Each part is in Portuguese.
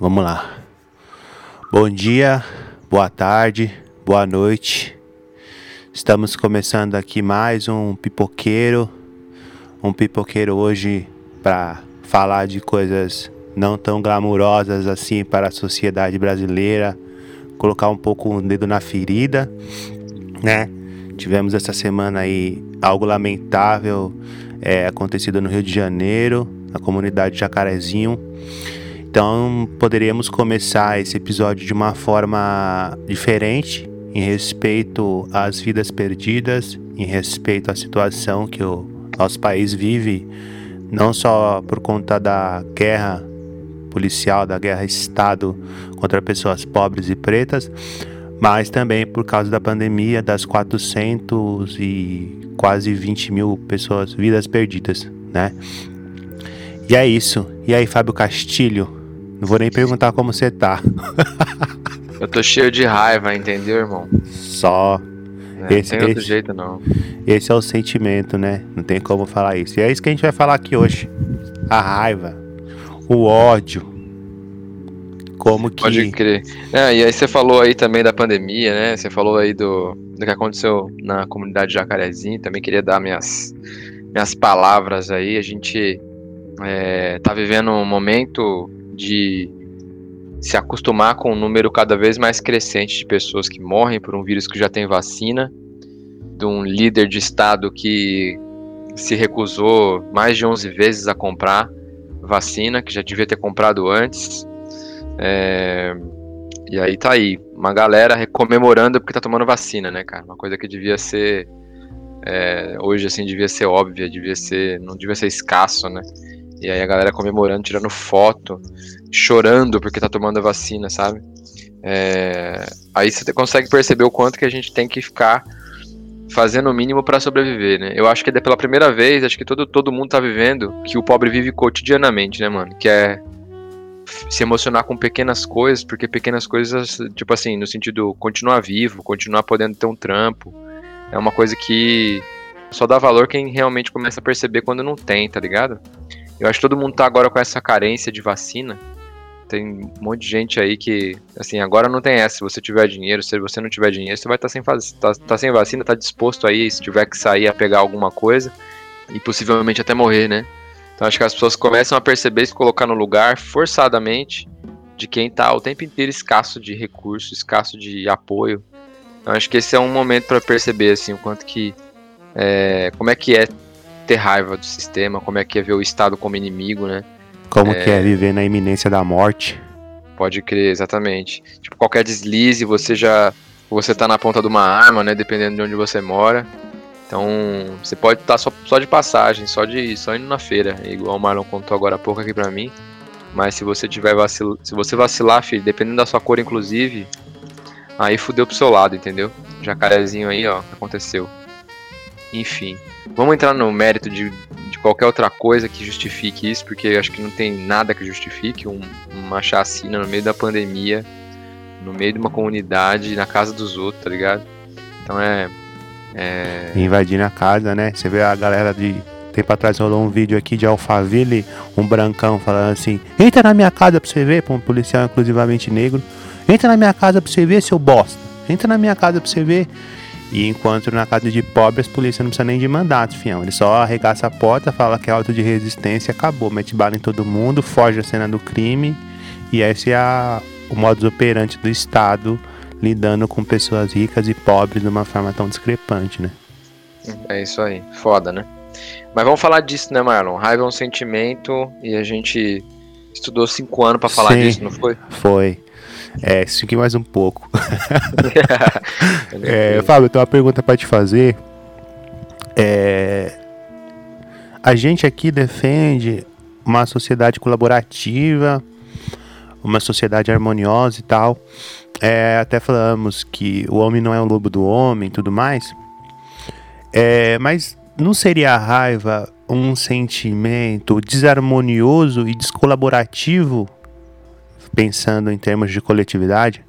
Vamos lá. Bom dia, boa tarde, boa noite. Estamos começando aqui mais um pipoqueiro. Um pipoqueiro hoje para falar de coisas não tão glamurosas assim para a sociedade brasileira, colocar um pouco o dedo na ferida, né? Tivemos essa semana aí algo lamentável é, acontecido no Rio de Janeiro, na comunidade Jacarezinho. Então poderíamos começar esse episódio de uma forma diferente, em respeito às vidas perdidas, em respeito à situação que o nosso país vive, não só por conta da guerra policial, da guerra Estado contra pessoas pobres e pretas, mas também por causa da pandemia, das 400 e quase 20 mil pessoas, vidas perdidas, né? E é isso. E aí, Fábio Castilho? Não vou nem perguntar como você tá. Eu tô cheio de raiva, entendeu, irmão? Só. É, esse, não tem outro esse, jeito, não. Esse é o sentimento, né? Não tem como falar isso. E é isso que a gente vai falar aqui hoje. A raiva, o ódio. Como que. Pode crer. É, e aí você falou aí também da pandemia, né? Você falou aí do, do que aconteceu na comunidade Jacarezinho. Também queria dar minhas, minhas palavras aí. A gente é, tá vivendo um momento de se acostumar com um número cada vez mais crescente de pessoas que morrem por um vírus que já tem vacina, de um líder de estado que se recusou mais de 11 vezes a comprar vacina, que já devia ter comprado antes. É... E aí tá aí, uma galera comemorando porque tá tomando vacina, né, cara? Uma coisa que devia ser. É... hoje, assim, devia ser óbvia, devia ser. não devia ser escasso, né? E aí a galera comemorando, tirando foto, chorando porque tá tomando a vacina, sabe? É... Aí você consegue perceber o quanto que a gente tem que ficar fazendo o mínimo para sobreviver, né? Eu acho que é pela primeira vez, acho que todo, todo mundo tá vivendo que o pobre vive cotidianamente, né, mano? Que é se emocionar com pequenas coisas, porque pequenas coisas, tipo assim, no sentido continuar vivo, continuar podendo ter um trampo, é uma coisa que só dá valor quem realmente começa a perceber quando não tem, tá ligado? Eu acho que todo mundo tá agora com essa carência de vacina. Tem um monte de gente aí que, assim, agora não tem essa. Se você tiver dinheiro, se você não tiver dinheiro, você vai estar tá sem, tá, tá sem vacina, tá disposto aí, se tiver que sair a pegar alguma coisa e possivelmente até morrer, né? Então acho que as pessoas começam a perceber se colocar no lugar forçadamente de quem tá o tempo inteiro escasso de recurso, escasso de apoio. Então acho que esse é um momento para perceber assim o quanto que é, como é que é ter raiva do sistema, como é que é ver o Estado como inimigo, né? Como é... que é viver na iminência da morte. Pode crer, exatamente. Tipo, qualquer deslize, você já. Você tá na ponta de uma arma, né? Dependendo de onde você mora. Então, você pode estar tá só, só de passagem, só de só indo na feira, igual o Marlon contou agora há pouco aqui pra mim. Mas se você tiver vacil... se você vacilar, filho, dependendo da sua cor, inclusive, aí fudeu pro seu lado, entendeu? Jacarezinho aí, ó, aconteceu. Enfim. Vamos entrar no mérito de, de qualquer outra coisa que justifique isso, porque acho que não tem nada que justifique um, uma chacina no meio da pandemia, no meio de uma comunidade, na casa dos outros, tá ligado? Então é. é... Invadindo a casa, né? Você vê a galera de. Tempo atrás rolou um vídeo aqui de Alphaville, um brancão falando assim: entra na minha casa pra você ver, pra um policial inclusivamente negro. Entra na minha casa pra você ver, seu bosta. Entra na minha casa pra você ver. E enquanto na casa de pobre, as polícias não precisam nem de mandato, fião. Ele só arregaça a porta, fala que é auto de resistência acabou. Mete bala em todo mundo, foge a cena do crime. E esse é a, o modus operandi do Estado lidando com pessoas ricas e pobres de uma forma tão discrepante, né? É isso aí. Foda, né? Mas vamos falar disso, né, Marlon? Raiva é um sentimento e a gente estudou cinco anos para falar Sim, disso, não foi? Foi. É, fique mais um pouco. é, Fábio, eu tenho uma pergunta para te fazer. É, a gente aqui defende uma sociedade colaborativa, uma sociedade harmoniosa e tal. É, até falamos que o homem não é o lobo do homem e tudo mais. É, mas não seria a raiva um sentimento desarmonioso e descolaborativo pensando em termos de coletividade?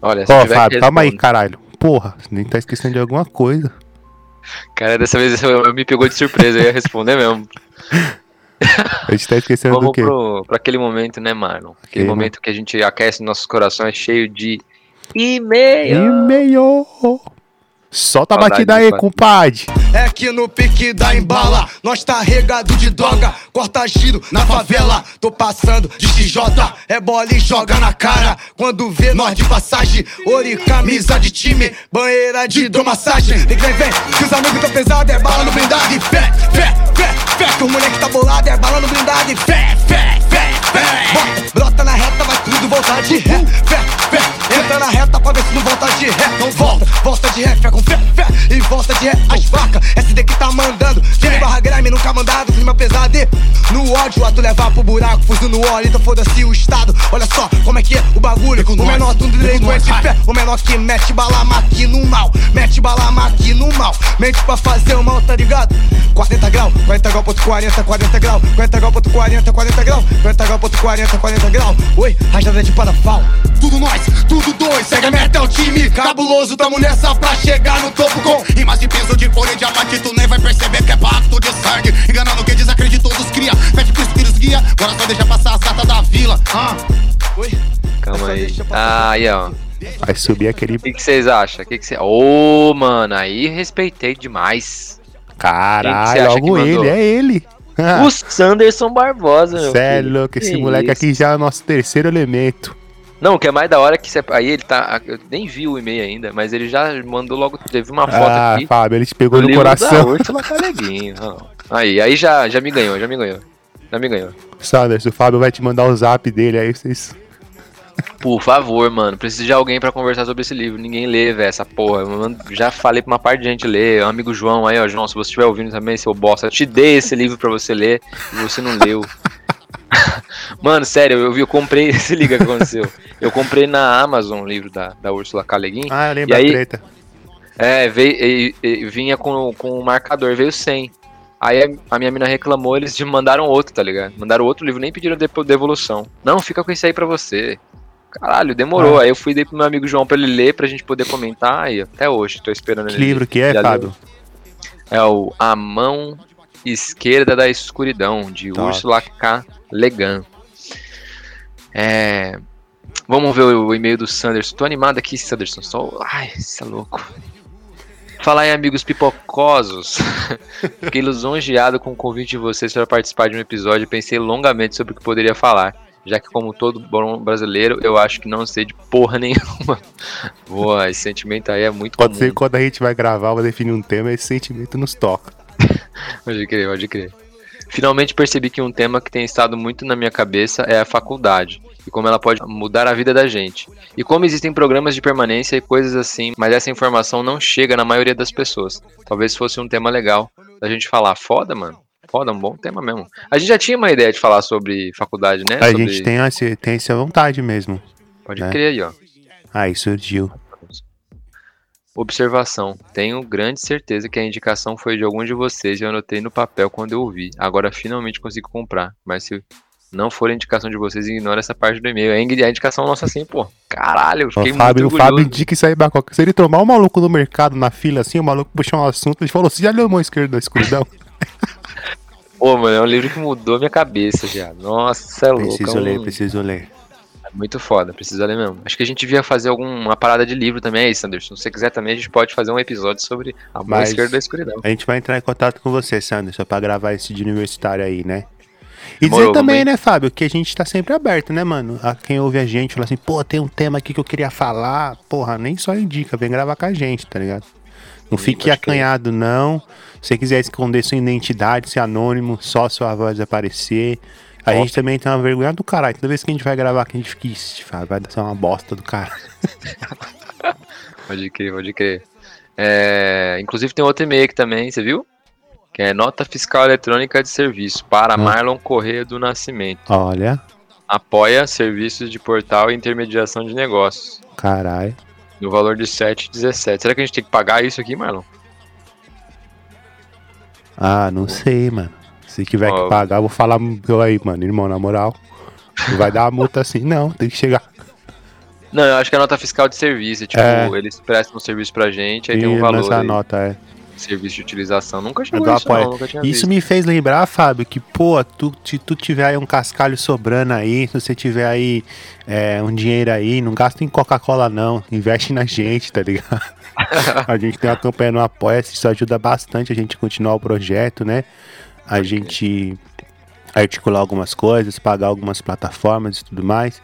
Olha, se oh, Fábio, calma aí, caralho. Porra, nem tá esquecendo de alguma coisa. Cara, dessa vez eu me pegou de surpresa, eu ia responder mesmo. A gente tá esquecendo do Vamos quê? pro, pra aquele momento, né, Marlon? Aquele Clima. momento que a gente aquece nossos corações cheio de e-mail. E-mail. Solta a Saudade batida aí, compadre. Que no pique da embala, nós tá regado de droga. Corta giro na favela, tô passando de XJ. É bola e joga na cara. Quando vê nós de passagem, e camisa de time, banheira de hidromassagem. Vem, vem, vem, que os amigos tão pesados, é bala no blindado. E fé, fé, fé, fé, que o moleque tá bolado, é bala no blindado. E fé, fé, fé, brota na reta, vai tudo voltar de ré. Fé, fé, entra na reta pra ver se não volta de ré. Não volta, volta de ré, fé com fé, fé. E volta de ré, as vacas. SD que tá mandando. Time barra grime, nunca mandado, clima pesado. E no ódio, a tu levar pro buraco, fuzil no óleo, então foda-se o estado. Olha só como é que é o bagulho. O menor tudo delinquente de fé. O menor que mete bala aqui no mal. Mete bala aqui no mal. Mente pra fazer o mal, tá ligado? 40 grau, 40 grau, ponto 40, 40 grau. 40 grau, ponto 40, 40 grau. 40 grau, ponto 40, 40 grau. Oi, rajada de parafal. Tudo nós, tudo dois, segue a meta, é o time cabuloso. Tamo nessa pra chegar no topo com Rimas de peso de folha e diamante, tu nem vai perceber que é pacto de sangue. Enganando quem desacreditou dos cria. Pede pros filhos guia, agora só deixa passar as gatas da vila. Ah. Oi, Calma aí. Ah, aí, ó. O Vai subir aquele. que que vocês acham? O que que você... Ô, mano, aí respeitei demais. Quem que você Caralho, acha que logo ele, é ele. O Sanderson Barbosa, meu Cê é louco, esse Que moleque isso? aqui já é o nosso terceiro elemento. Não, o que é mais da hora é que você... aí ele tá. Eu nem vi o e-mail ainda, mas ele já mandou logo. Teve uma foto Ah, aqui. Fábio, ele te pegou no livro Da coração. Úrsula Caleguinho. Aí, aí já, já me ganhou, já me ganhou. Já me ganhou. Sanders, o Fábio vai te mandar o zap dele, aí vocês. Por favor, mano, preciso de alguém pra conversar sobre esse livro. Ninguém lê, velho, essa porra. Eu mando- já falei pra uma parte de gente ler. O amigo João aí, ó, João, se você estiver ouvindo também, seu bosta, eu te dei esse livro pra você ler e você não leu. mano, sério, eu, vi- eu comprei. Se liga o que aconteceu. Eu comprei na Amazon o livro da, da Úrsula Caleguin. Ah, eu lembro E a aí- treta. É, veio, e- e vinha com, com o marcador, veio 100. Aí a- minha mina reclamou, eles mandaram outro, tá ligado? Mandaram outro livro, nem pediram devolução. Não, fica com esse aí pra você. Caralho, demorou. Ah. Aí eu fui dei pro meu amigo João pra ele ler, pra gente poder comentar. E até hoje, tô esperando Que ele. livro que é, Fábio? É o A Mão Esquerda da Escuridão, de Top. Ursula K. Legan. É. Vamos ver o e-mail do Sanderson. Tô animado aqui, Sanderson. Só... Ai, você é louco. Falar em amigos pipocosos. Fiquei lisonjeado com o convite de vocês para participar de um episódio e pensei longamente sobre o que poderia falar. Já que, como todo bom brasileiro, eu acho que não sei de porra nenhuma. Boa, esse sentimento aí é muito Pode comum. ser que quando a gente vai gravar, vai definir um tema, esse sentimento nos toca. Pode crer, pode crer. Finalmente percebi que um tema que tem estado muito na minha cabeça é a faculdade e como ela pode mudar a vida da gente. E como existem programas de permanência e coisas assim, mas essa informação não chega na maioria das pessoas. Talvez fosse um tema legal da gente falar. Foda, mano. Foda, um bom tema mesmo. A gente já tinha uma ideia de falar sobre faculdade, né? A Sobre- gente tem, essa, tem essa vontade mesmo. Pode né? crer aí, ó. Aí surgiu. Observação. Tenho grande certeza que a indicação foi de algum de vocês e eu anotei no papel quando eu vi. Agora finalmente consigo comprar. Mas se não for a indicação de vocês, ignora essa parte do e-mail. É indi- a indicação nossa assim, pô. Caralho, eu O fiquei Fábio, o muito Fábio orgulhoso. indica isso aí, Bacoca. Se ele tomar um maluco no mercado, na fila, assim, o maluco puxar um assunto, ele falou: Você já leu a mão esquerda da escuridão? Pô, mano, é um livro que mudou minha cabeça já. Nossa, é louco. preciso é um- ler, preciso ler. é Muito foda, precisa ler mesmo. Acho que a gente devia fazer alguma parada de livro também aí, Sanderson. Se você quiser também, a gente pode fazer um episódio sobre a mão esquerda da escuridão. A gente vai entrar em contato com você, Sanderson, pra gravar esse de universitário aí, né? E Demorou, dizer também, né, Fábio, que a gente tá sempre aberto, né, mano? A quem ouve a gente fala assim, pô, tem um tema aqui que eu queria falar. Porra, nem só indica, vem gravar com a gente, tá ligado? Não fique acanhado, não. Se você quiser esconder sua identidade, ser anônimo, só sua voz aparecer. A gente também tem uma vergonha do caralho. Toda vez que a gente vai gravar, que a gente fica, "Ixi, Fábio, vai ser uma bosta do cara. Pode crer, pode crer. É, inclusive tem outro e-mail aqui também, você viu? Que é nota fiscal eletrônica de serviço para Ah. Marlon Correia do Nascimento. Olha, Apoia serviços de portal e intermediação de negócios. caralho. No valor de 7,17. Será que a gente tem que pagar isso aqui, Marlon? Ah, não sei, mano. Se tiver Ó. que pagar, eu vou falar eu aí, mano, irmão, na moral. Não vai dar uma multa assim, não. Tem que chegar. Não, eu acho que é nota fiscal de serviço. Tipo, É. eles prestam um serviço pra gente, aí E tem um valor. aí. nota, é. Serviço de utilização. Nunca chegou do isso, não, nunca Isso visto. me fez lembrar, Fábio, que, pô, tu, se tu tiver aí um cascalho sobrando aí, se você tiver aí é, um dinheiro aí, não gasta em Coca-Cola não, investe na gente, tá ligado? a gente tem uma campanha no apoia isso ajuda bastante a gente continuar o projeto, né? A gente articular algumas coisas, pagar algumas plataformas e tudo mais.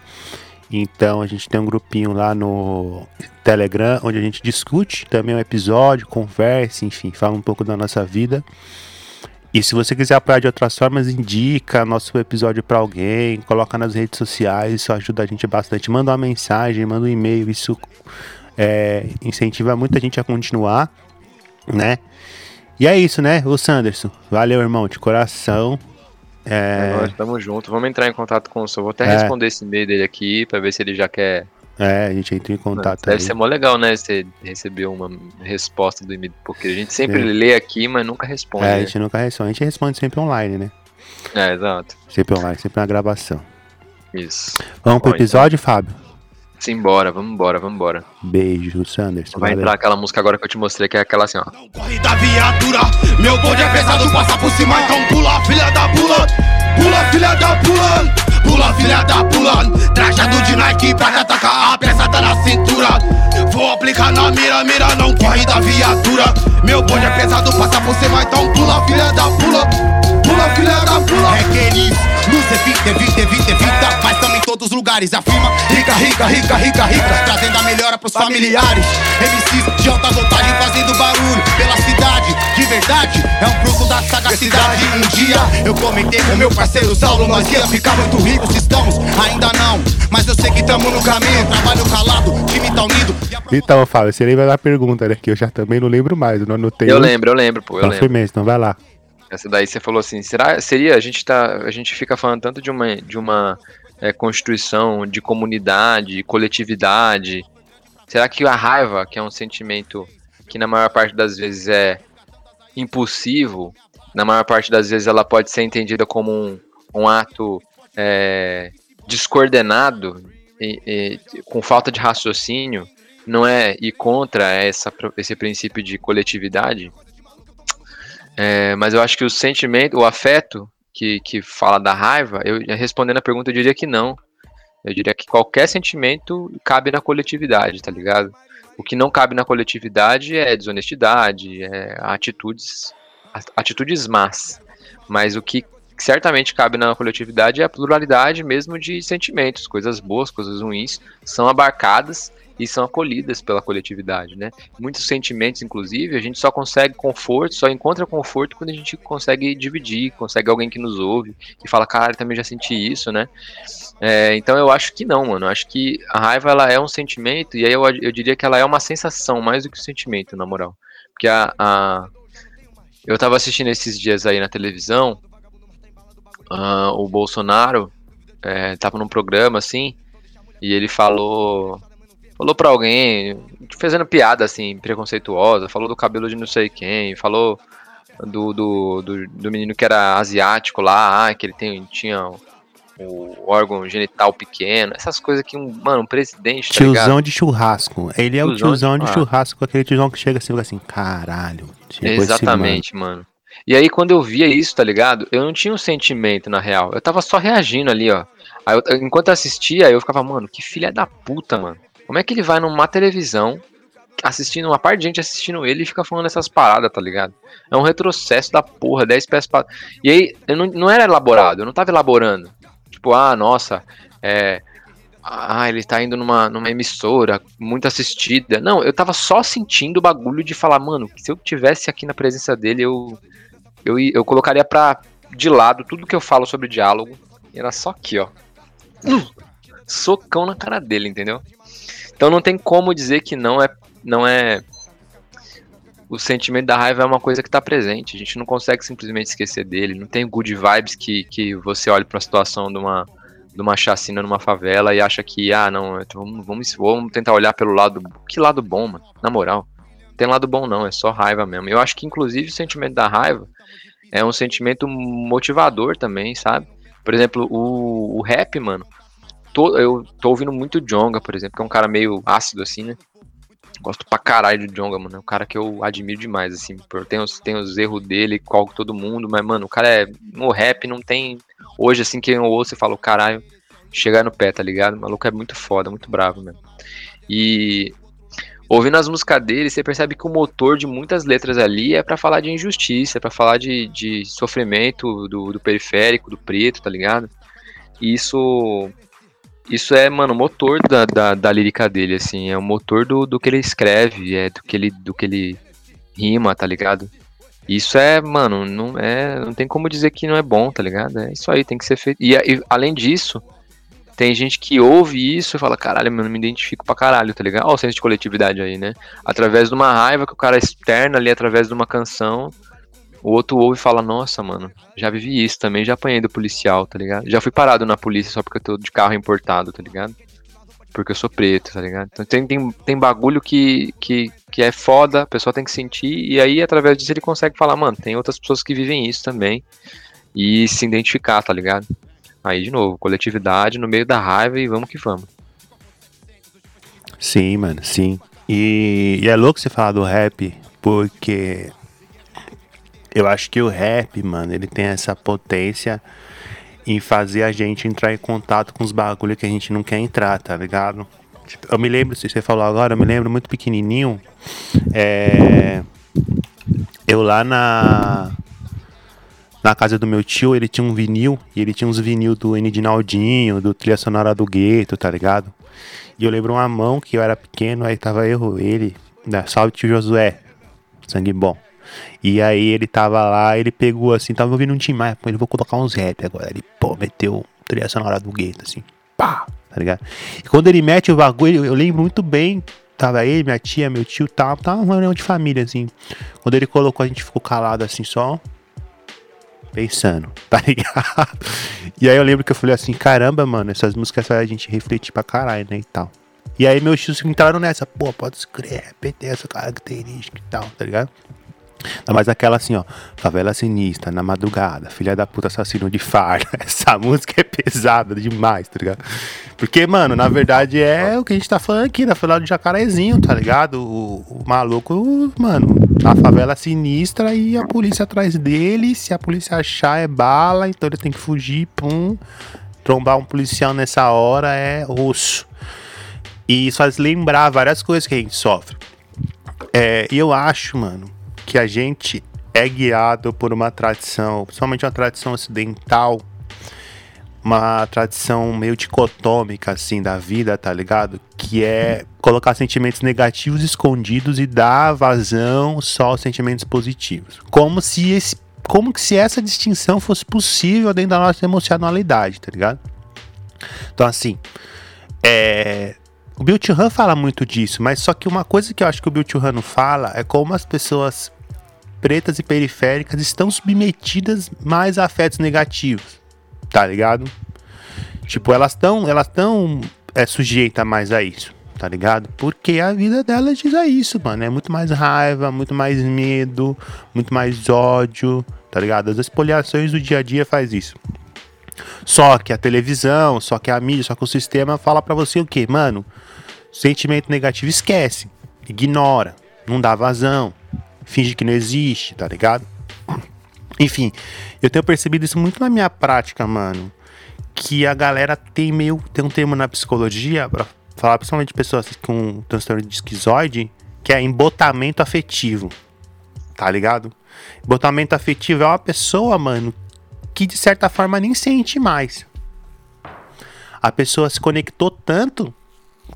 Então a gente tem um grupinho lá no Telegram onde a gente discute também um episódio, conversa, enfim, fala um pouco da nossa vida. E se você quiser apoiar de outras formas, indica nosso episódio para alguém, coloca nas redes sociais, isso ajuda a gente bastante. Manda uma mensagem, manda um e-mail, isso é, incentiva muita gente a continuar, né? E é isso, né, o Sanderson? Valeu, irmão, de coração. É, É, Nós estamos juntos. Vamos entrar em contato com o senhor. Vou até É. responder esse e-mail dele aqui pra ver se ele já quer. é, a gente entra em contato Deve aí. ser mó legal, né? Você receber uma resposta do e-mail. Porque a gente sempre Sim. lê aqui, mas nunca responde. É, a né? gente nunca responde, a gente responde sempre online, né? É, exato. Sempre online, sempre na gravação. Isso. Vamos pro Bom, então. episódio, Fábio? Simbora, vamos embora, vamos embora. Beijo, Sanderson. Vai valeu. entrar aquela música agora que eu te mostrei, que é aquela assim, ó. Não corre da viatura, meu bonde é pesado, passa por cima, então pula, filha da pula. Pula, filha da pula. Pula, filha da pula. Trajado de Nike pra te atacar, a peça tá na cintura. Vou aplicar na mira, mira, não corre da viatura. Meu bonde é pesado, passa por cima, então pula, filha da pula. Pula, filha da pula. Requeris, luz evita, evita, evita, evita. Mas também todos os lugares afirma. Rica, rica, rica, rica, rica. Trazendo a melhora pros familiares. MCs de alta voltagem fazendo barulho pela cidade. De verdade, é um fruto da sagacidade. Um dia eu comentei com meu parceiro Saulo, nós ia ficar muito ricos. Estamos, ainda não. Mas eu sei que tamo no caminho. Trabalho calado, time tá unido. Então, Fábio, você lembra da pergunta, né? Que eu já também não lembro mais, eu não anotei. Eu lembro, eu lembro, pô, eu Então, lembro. firmeza, então vai lá. Essa daí você falou assim, será, seria, a gente tá, a gente fica falando tanto de uma, de uma é, constituição de comunidade, coletividade, será que a raiva, que é um sentimento que na maior parte das vezes é impulsivo, na maior parte das vezes ela pode ser entendida como um, um ato é, descoordenado, e, e, com falta de raciocínio, não é ir contra essa, esse princípio de coletividade? É, mas eu acho que o sentimento, o afeto que, que fala da raiva, eu respondendo a pergunta, eu diria que não. Eu diria que qualquer sentimento cabe na coletividade, tá ligado? O que não cabe na coletividade é desonestidade, é atitudes, atitudes más. Mas o que certamente cabe na coletividade é a pluralidade mesmo de sentimentos, coisas boas, coisas ruins, são abarcadas e são acolhidas pela coletividade, né? Muitos sentimentos, inclusive, a gente só consegue conforto, só encontra conforto quando a gente consegue dividir, consegue alguém que nos ouve, que fala, cara, eu também já senti isso, né? É, então eu acho que não, mano. Eu acho que a raiva ela é um sentimento, e aí eu, eu diria que ela é uma sensação mais do que um sentimento, na moral. Porque a, a... eu tava assistindo esses dias aí na televisão, o Bolsonaro é, tava num programa assim, e ele falou falou pra alguém, fazendo piada assim, preconceituosa, falou do cabelo de não sei quem, falou do, do, do, do menino que era asiático lá, ah, que ele tem, tinha o órgão genital pequeno, essas coisas que um, mano, um presidente, tá Tiozão ligado? de churrasco. Ele é o Tiozão tiozão de- de churrasco, aquele tiozão que chega assim e fica assim, caralho. Exatamente, mano. E aí, quando eu via isso, tá ligado? Eu não tinha um sentimento, na real. Eu tava só reagindo ali, ó. Aí eu- enquanto eu assistia, eu ficava, mano, que filha da puta, mano. Como é que ele vai numa televisão, assistindo, uma parte de gente assistindo ele e fica falando essas paradas, tá ligado? É um retrocesso da porra, 10 pés pra... E aí, eu não, não era elaborado, eu não tava elaborando. Tipo, ah, nossa, é... Ah, ele tá indo numa, numa emissora muito assistida. Não, eu tava só sentindo o bagulho de falar, mano, se eu tivesse aqui na presença dele, eu eu, eu colocaria pra de lado tudo que eu falo sobre diálogo. E era só aqui, ó. Hum, socão na cara dele, entendeu? Então não tem como dizer que não é não é o sentimento da raiva é uma coisa que tá presente. A gente não consegue simplesmente esquecer dele. Não tem good vibes que, que você olhe pra situação de uma, de uma chacina numa favela e acha que, ah, não, então vamos, vamos, vamos tentar olhar pelo lado. Que lado bom, mano? Na moral. Não tem lado bom, não. É só raiva mesmo. Eu acho que, inclusive, o sentimento da raiva é um sentimento motivador também, sabe? Por exemplo, o, o rap, mano. Tô- eu tô ouvindo muito Jonga, por exemplo, que é um cara meio ácido assim, né? Gosto pra caralho do Jonga, mano. É um cara que eu admiro demais, assim. Tem os, tem os erros dele, qual todo mundo, mas, mano, o cara é. No rap não tem. Hoje, assim, quem eu ouço e falo, caralho, chegar no pé, tá ligado? O maluco é muito foda, muito bravo mesmo. E. Ouvindo as músicas dele, você percebe que o motor de muitas letras ali é para falar de injustiça, é pra falar de, de sofrimento do, do periférico, do preto, tá ligado? E isso isso é, mano, o motor da, da, da, lírica dele, assim, é o motor do, do que ele escreve, é do que ele, do que ele rima, tá ligado? Isso é, mano, não é, não tem como dizer que não é bom, tá ligado? É isso aí, tem que ser feito. E, e além disso, tem gente que ouve isso e fala, caralho, mano, me identifico pra caralho, tá ligado? Olha o senso de coletividade aí, né? Através de uma raiva que o cara externa ali, através de uma canção, o outro ouve e fala, nossa, mano, já vivi isso também, já apanhei do policial, tá ligado? Já fui parado na polícia só porque eu tô de carro importado, tá ligado? Porque eu sou preto, tá ligado? Então tem, tem, tem bagulho que, que, que é foda, a pessoa tem que sentir, e aí através disso ele consegue falar, mano, tem outras pessoas que vivem isso também, e se identificar, tá ligado? Aí, de novo, coletividade no meio da raiva e vamos que vamos. Sim, mano, sim. E, e é louco você falar do rap, porque eu acho que o rap, mano, ele tem essa potência em fazer a gente entrar em contato com os bagulhos que a gente não quer entrar, tá ligado? Tipo, eu me lembro, se você falou agora, eu me lembro muito pequenininho. É, eu lá na na casa do meu tio, ele tinha um vinil, e ele tinha uns vinil do N Naldinho, do Trilha Sonora do Gueto, tá ligado? E eu lembro uma mão que eu era pequeno, aí tava eu, ele, né? Salve tio Josué, sangue bom. E aí ele tava lá, ele pegou assim, tava ouvindo um Tim Maia, ele vou colocar uns rap agora. Ele, pô, meteu trilha sonora do gueto, assim, pá, tá ligado? E quando ele mete o bagulho, eu lembro muito bem, tava ele, minha tia, meu tio, tava, tava uma reunião de família, assim. Quando ele colocou, a gente ficou calado assim, só pensando, tá ligado? E aí eu lembro que eu falei assim, caramba, mano, essas músicas fazem a gente refletir pra caralho, né, e tal. E aí meus tios entraram nessa, pô, pode escrever, tem essa característica e tal, tá ligado? Mas aquela assim, ó, favela sinistra, na madrugada, filha da puta assassino de farda. Essa música é pesada demais, tá ligado? Porque, mano, na verdade é o que a gente tá falando aqui, na favela do Jacarezinho, tá ligado? O, o maluco, mano, a favela sinistra e a polícia atrás dele. Se a polícia achar é bala, então ele tem que fugir, pum. Trombar um policial nessa hora é osso. E isso faz lembrar várias coisas que a gente sofre. É, e eu acho, mano, que a gente é guiado por uma tradição, principalmente uma tradição ocidental, uma tradição meio dicotômica, assim, da vida, tá ligado? Que é colocar sentimentos negativos escondidos e dar vazão só aos sentimentos positivos. Como se esse, como que se essa distinção fosse possível dentro da nossa emocionalidade, tá ligado? Então, assim, é, o Bill Churran fala muito disso, mas só que uma coisa que eu acho que o Bill Churran não fala é como as pessoas pretas e periféricas estão submetidas mais a afetos negativos, tá ligado? Tipo, elas estão elas estão é, sujeitas mais a isso, tá ligado? Porque a vida delas diz a isso, mano. É muito mais raiva, muito mais medo, muito mais ódio, tá ligado? As espoliações do dia a dia faz isso. Só que a televisão, só que a mídia, só que o sistema fala para você o quê? Mano, sentimento negativo esquece, ignora, não dá vazão, finge que não existe, tá ligado? Enfim, eu tenho percebido isso muito na minha prática, mano. Que a galera tem meio. Tem um termo na psicologia, pra falar principalmente de pessoas com transtorno de esquizoide, que é embotamento afetivo. Tá ligado? Embotamento afetivo é uma pessoa, mano, que de certa forma nem sente mais. A pessoa se conectou tanto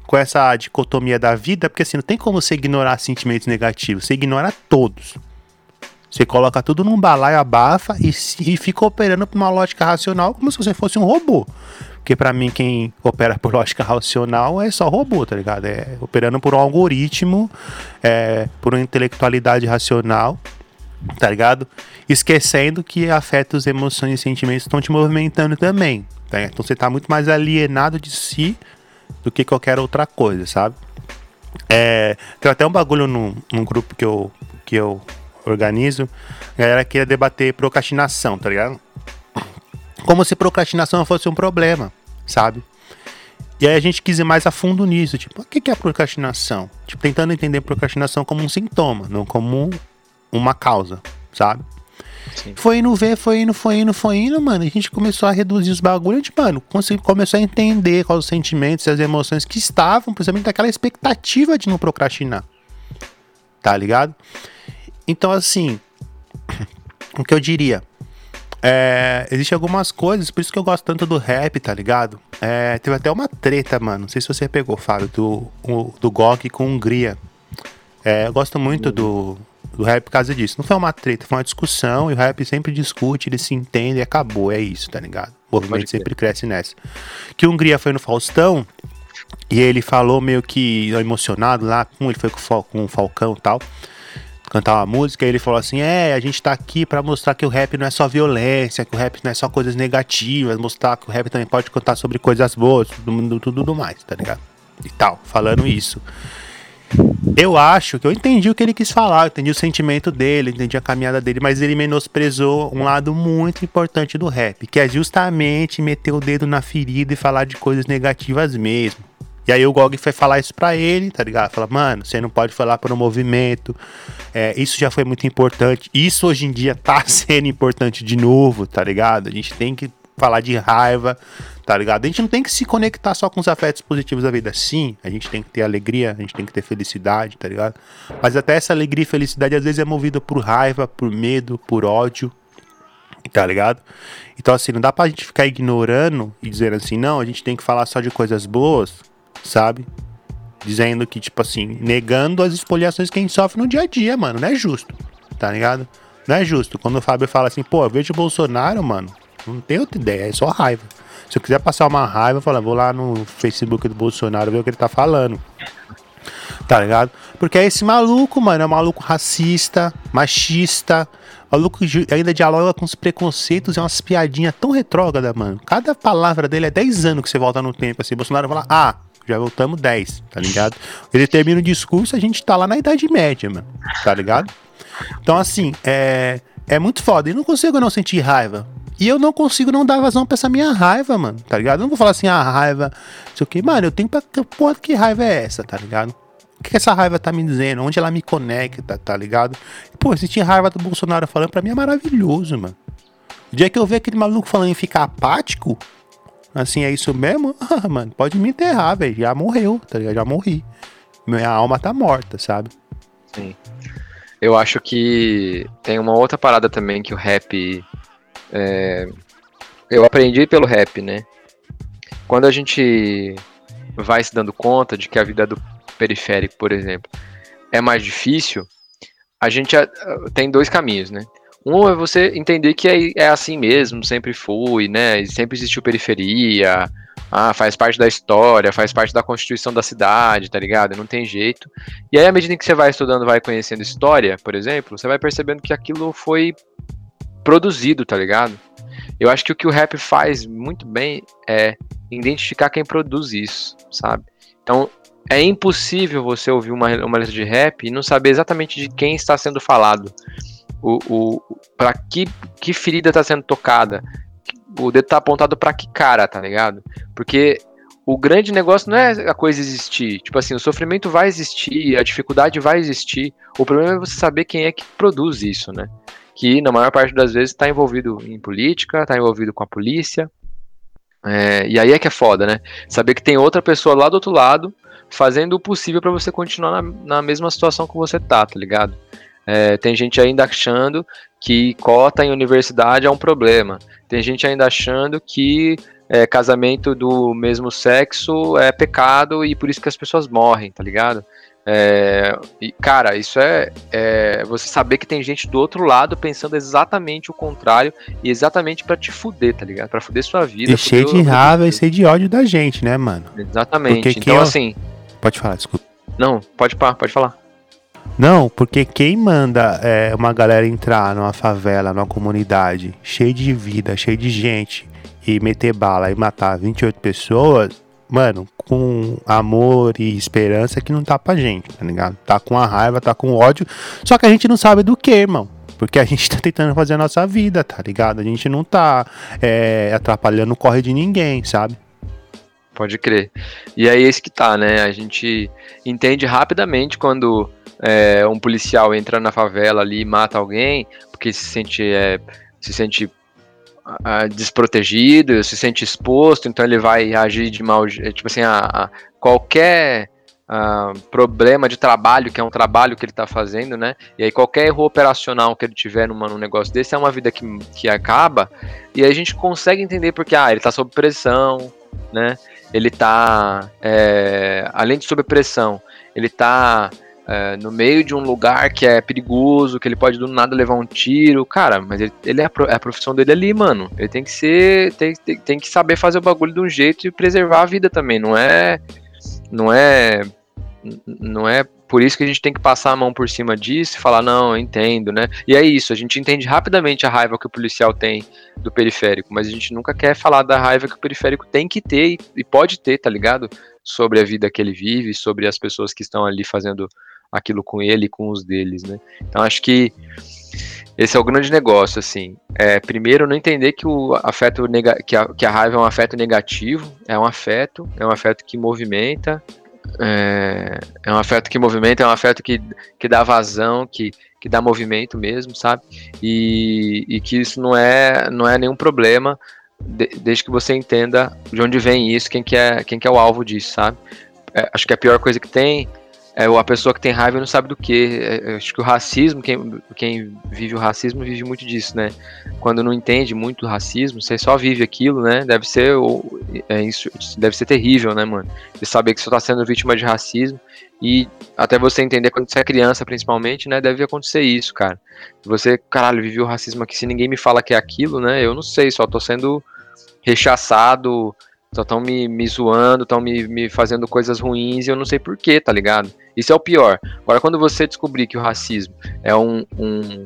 com essa dicotomia da vida, porque assim, não tem como você ignorar sentimentos negativos, você ignora todos. Você coloca tudo num balaio, abafa e, e fica operando por uma lógica racional como se você fosse um robô. Porque para mim, quem opera por lógica racional é só robô, tá ligado? É operando por um algoritmo, é, por uma intelectualidade racional, tá ligado? Esquecendo que afetos, emoções e sentimentos estão te movimentando também. Tá? Então você tá muito mais alienado de si do que qualquer outra coisa, sabe? É, tem até um bagulho num, grupo que eu, que eu organizo. A galera queria debater procrastinação, tá ligado? Como se procrastinação fosse um problema, sabe? E aí a gente quis ir mais a fundo nisso, tipo, o que é procrastinação? Tipo, tentando entender procrastinação como um sintoma, não como uma causa, sabe? Sim. Foi indo ver, foi indo, foi indo, foi indo, mano. A gente começou a reduzir os bagulhos, tipo, mano, começou a entender quais os sentimentos e as emoções que estavam, principalmente daquela expectativa de não procrastinar. Tá ligado? Então, assim, o que eu diria? É, Existem algumas coisas, por isso que eu gosto tanto do rap, tá ligado? É, teve até uma treta, mano. Não sei se você pegou, Fábio, do, do GOG com Hungria. É, eu gosto muito do, do rap por causa disso. Não foi uma treta, foi uma discussão e o rap sempre discute, ele se entende e acabou. É isso, tá ligado? O movimento sempre cresce nessa. Que Hungria foi no Faustão e ele falou meio que emocionado lá, ele foi com, com o Falcão e tal cantar uma música, e ele falou assim: "É, a gente tá aqui para mostrar que o rap não é só violência, que o rap não é só coisas negativas, mostrar que o rap também pode cantar sobre coisas boas, tudo, tudo, tudo mais, tá ligado? E tal, falando isso. Eu acho que eu entendi o que ele quis falar, eu entendi o sentimento dele, entendi a caminhada dele, mas ele menosprezou um lado muito importante do rap, que é justamente meter o dedo na ferida e falar de coisas negativas mesmo. E aí o Gog foi falar isso pra ele, tá ligado? Fala, mano, você não pode falar por um movimento. É, isso já foi muito importante. Isso hoje em dia tá sendo importante de novo, tá ligado? A gente tem que falar de raiva, tá ligado? A gente não tem que se conectar só com os afetos positivos da vida. Sim, a gente tem que ter alegria, a gente tem que ter felicidade, tá ligado? Mas até essa alegria e felicidade às vezes é movida por raiva, por medo, por ódio, tá ligado? Então, assim, não dá pra gente ficar ignorando e dizendo assim, não, a gente tem que falar só de coisas boas, sabe? Dizendo que, tipo assim, negando as espoliações que a gente sofre no dia a dia, mano. Não é justo, tá ligado? Não é justo. Quando o Fábio fala assim, pô, eu vejo o Bolsonaro, mano, não tem outra ideia, é só raiva. Se eu quiser passar uma raiva, eu falo, vou lá no Facebook do Bolsonaro ver o que ele tá falando. Tá ligado? Porque é esse maluco, mano, é um maluco racista, machista, maluco ainda dialoga com os preconceitos e umas piadinhas tão retrógradas, mano. Cada palavra dele é 10 anos que você volta no tempo, assim. Bolsonaro fala, ah, já voltamos 10, tá ligado? Ele termina o discurso, a gente tá lá na Idade Média, mano, tá ligado? Então, assim, é, é muito foda. E não consigo não sentir raiva. E eu não consigo não dar vazão pra essa minha raiva, mano, tá ligado? Eu não vou falar assim, ah, raiva, sei o que. Mano, eu tenho pra. Porra, que raiva é essa, tá ligado? O que essa raiva tá me dizendo? Onde ela me conecta, tá ligado? Pô, sentir raiva do Bolsonaro falando pra mim é maravilhoso, mano. O dia que eu ver aquele maluco falando em ficar apático, assim, é isso mesmo? Ah, mano, pode me enterrar, velho. Já morreu, tá ligado? Já morri. Minha alma tá morta, sabe? Sim. Eu acho que tem uma outra parada também que o rap. É... Eu aprendi pelo rap, né? Quando a gente vai se dando conta de que a vida do periférico, por exemplo, é mais difícil, a gente tem dois caminhos, né? Um é você entender que é, é assim mesmo, sempre foi, né? Sempre existiu periferia, ah, faz parte da história, faz parte da constituição da cidade, tá ligado? Não tem jeito. E aí, à medida que você vai estudando, vai conhecendo história, por exemplo, você vai percebendo que aquilo foi produzido, tá ligado? Eu acho que o que o rap faz muito bem é identificar quem produz isso, sabe? Então, é impossível você ouvir uma, uma letra de rap e não saber exatamente de quem está sendo falado o, o para que, que ferida tá sendo tocada, o dedo tá apontado para que cara, tá ligado? Porque o grande negócio não é a coisa existir. Tipo assim, o sofrimento vai existir, a dificuldade vai existir. O problema é você saber quem é que produz isso, né? Que na maior parte das vezes está envolvido em política, está envolvido com a polícia. É, e aí é que é foda, né? Saber que tem outra pessoa lá do outro lado fazendo o possível para você continuar na, na mesma situação que você tá, tá ligado? É, tem gente ainda achando que cota em universidade é um problema. Tem gente ainda achando que é, casamento do mesmo sexo é pecado e por isso que as pessoas morrem, tá ligado? É, e, cara, isso é, é, você saber que tem gente do outro lado pensando exatamente o contrário e exatamente para te fuder, tá ligado? Pra fuder sua vida. E cheio de raiva e cheio de ódio da gente, né, mano? Exatamente. Porque então, eu... assim. Pode falar, desculpa. Não, pode, pode falar. Não, porque quem manda é, uma galera entrar numa favela, numa comunidade cheia de vida, cheia de gente e meter bala e matar 28 pessoas, mano, com amor e esperança que não tá pra gente, tá ligado? Tá com a raiva, tá com ódio, só que a gente não sabe do que, irmão. Porque a gente tá tentando fazer a nossa vida, tá ligado? A gente não tá é, atrapalhando o corre de ninguém, sabe? Pode crer. E aí esse que tá, né? A gente entende rapidamente quando é, um policial entra na favela ali e mata alguém, porque se sente, é, se sente desprotegido, se sente exposto, então ele vai agir de mal, é, tipo assim, a, a qualquer uh, problema de trabalho, que é um trabalho que ele está fazendo, né? E aí qualquer erro operacional que ele tiver numa, num negócio desse é uma vida que, que acaba, e aí a gente consegue entender porque, ah, ele está sob pressão, né? Ele está, é, além de sob pressão, ele está é, no meio de um lugar que é perigoso, que ele pode do nada levar um tiro. Cara, mas ele, ele é, a, é, a, profissão dele ali, mano. Ele tem que ser. Tem, tem, tem, que saber fazer o bagulho de um jeito e preservar a vida também. Não é. Não é. Não é por isso que a gente tem que passar a mão por cima disso e falar, não, entendo, né? E é isso, a gente entende rapidamente a raiva que o policial tem do periférico, mas a gente nunca quer falar da raiva que o periférico tem que ter e pode ter, tá ligado? Sobre a vida que ele vive, sobre as pessoas que estão ali fazendo aquilo com ele e com os deles, né? Então acho que esse é o grande negócio, assim. É, primeiro, não entender que o afeto que a, que a raiva é um afeto negativo, é um afeto, é um afeto que movimenta, é, é, um afeto que movimenta, é um afeto que, que dá vazão, que, que dá movimento mesmo, sabe? E, e que isso não é, não é nenhum problema, de, desde que você entenda de onde vem isso, quem que é, quem que é o alvo disso, sabe? É, acho que a pior coisa que tem é, a pessoa que tem raiva não sabe do que. É, acho que o racismo, quem, quem vive o racismo vive muito disso, né? Quando não entende muito do racismo, você só vive aquilo, né? Deve ser, é, isso, deve ser terrível, né, mano? Você saber que você está sendo vítima de racismo e até você entender quando você é criança, principalmente, né? Deve acontecer isso, cara. Você, caralho, vive o racismo aqui, se ninguém me fala que é aquilo, né? Eu não sei, só tô sendo rechaçado, só estão me, me zoando, estão me, me fazendo coisas ruins e eu não sei porquê, tá ligado? Isso é o pior. Agora, quando você descobrir que o racismo é, um, um,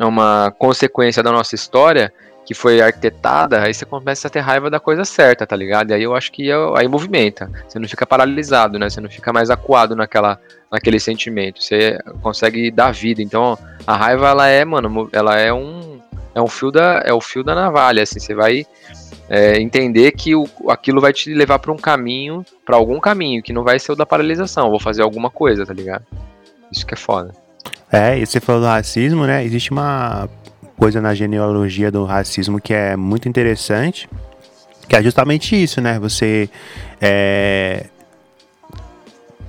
é uma consequência da nossa história, que foi arquitetada, aí você começa a ter raiva da coisa certa, tá ligado? E aí eu acho que é, aí movimenta. Você não fica paralisado, né? Você não fica mais acuado naquela, naquele sentimento. Você consegue dar vida. Então, a raiva, ela é, mano, ela é um. É um fio da, é o fio da navalha, assim, você vai é, entender que o, aquilo vai te levar para um caminho, para algum caminho, que não vai ser o da paralisação. Vou fazer alguma coisa, tá ligado? Isso que é foda. É, e você falou do racismo, né? Existe uma coisa na genealogia do racismo que é muito interessante, que é justamente isso, né? Você é,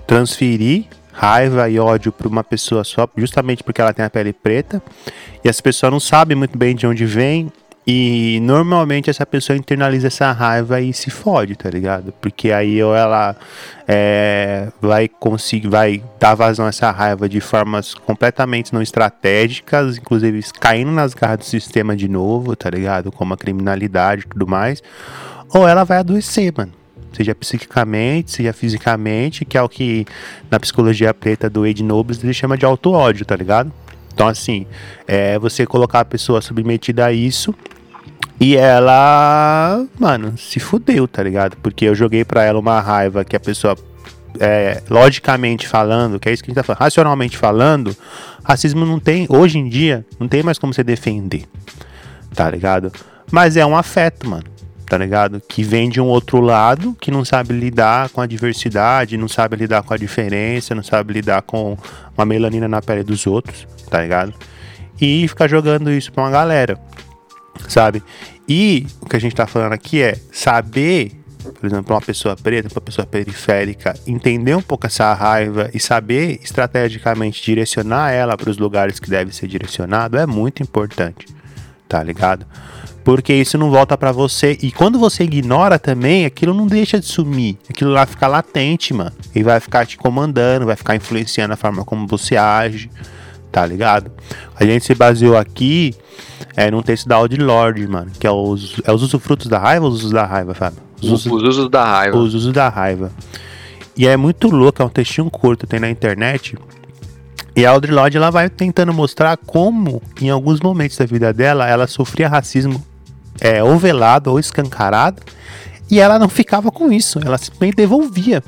transferir raiva e ódio para uma pessoa só, justamente porque ela tem a pele preta, e essa pessoa não sabe muito bem de onde vem, e normalmente essa pessoa internaliza essa raiva e se fode, tá ligado? Porque aí ou ela é, vai conseguir, vai dar vazão a essa raiva de formas completamente não estratégicas, inclusive caindo nas garras do sistema de novo, tá ligado? Como a criminalidade e tudo mais. Ou ela vai adoecer, mano. Seja psiquicamente, seja fisicamente, que é o que na psicologia preta do Ed Nobles ele chama de auto-ódio, tá ligado? Então, assim, é você colocar a pessoa submetida a isso e ela, mano, se fudeu, tá ligado? Porque eu joguei pra ela uma raiva que a pessoa, é, logicamente falando, que é isso que a gente tá falando, racionalmente falando, racismo não tem, hoje em dia, não tem mais como você defender, tá ligado? Mas é um afeto, mano, tá ligado? Que vem de um outro lado, que não sabe lidar com a diversidade, não sabe lidar com a diferença, não sabe lidar com uma melanina na pele dos outros, tá ligado? E ficar jogando isso pra uma galera sabe? E o que a gente tá falando aqui é saber, por exemplo, uma pessoa preta, uma pessoa periférica, entender um pouco essa raiva e saber estrategicamente direcionar ela para os lugares que deve ser direcionado é muito importante, tá ligado? Porque isso não volta para você. E quando você ignora também, aquilo não deixa de sumir, aquilo lá fica latente, mano, e vai ficar te comandando, vai ficar influenciando a forma como você age, tá ligado? A gente se baseou aqui é num texto da Audi Lord, mano, que é os, é os usufrutos da raiva ou os usos da raiva, Fábio? Os, usos, os usos da raiva. Os usos da raiva. E é muito louco, é um textinho curto, tem na internet. E a Audre Lorde ela vai tentando mostrar como, em alguns momentos da vida dela, ela sofria racismo é, ou velado ou escancarado, e ela não ficava com isso, ela simplesmente devolvia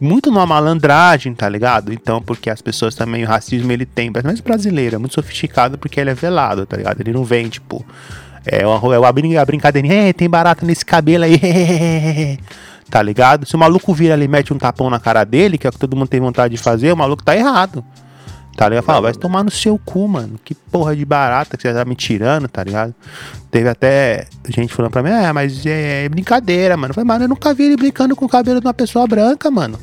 muito numa malandragem, tá ligado? Então, porque as pessoas também, o racismo ele tem, mas brasileiro, é muito sofisticado porque ele é velado, tá ligado? Ele não vem, tipo, é, uma, é uma brincadeirinha, tem barata nesse cabelo aí, Tá ligado? Se o maluco vira ali e mete um tapão na cara dele, que é o que todo mundo tem vontade de fazer, o maluco tá errado. Tá ligado? Fala, vai tomar no seu cu, mano. Que porra de barata que você tá me tirando, tá ligado? Teve até gente falando pra mim, é, mas é brincadeira, mano. Eu falei, mano, eu nunca vi ele brincando com o cabelo de uma pessoa branca, mano.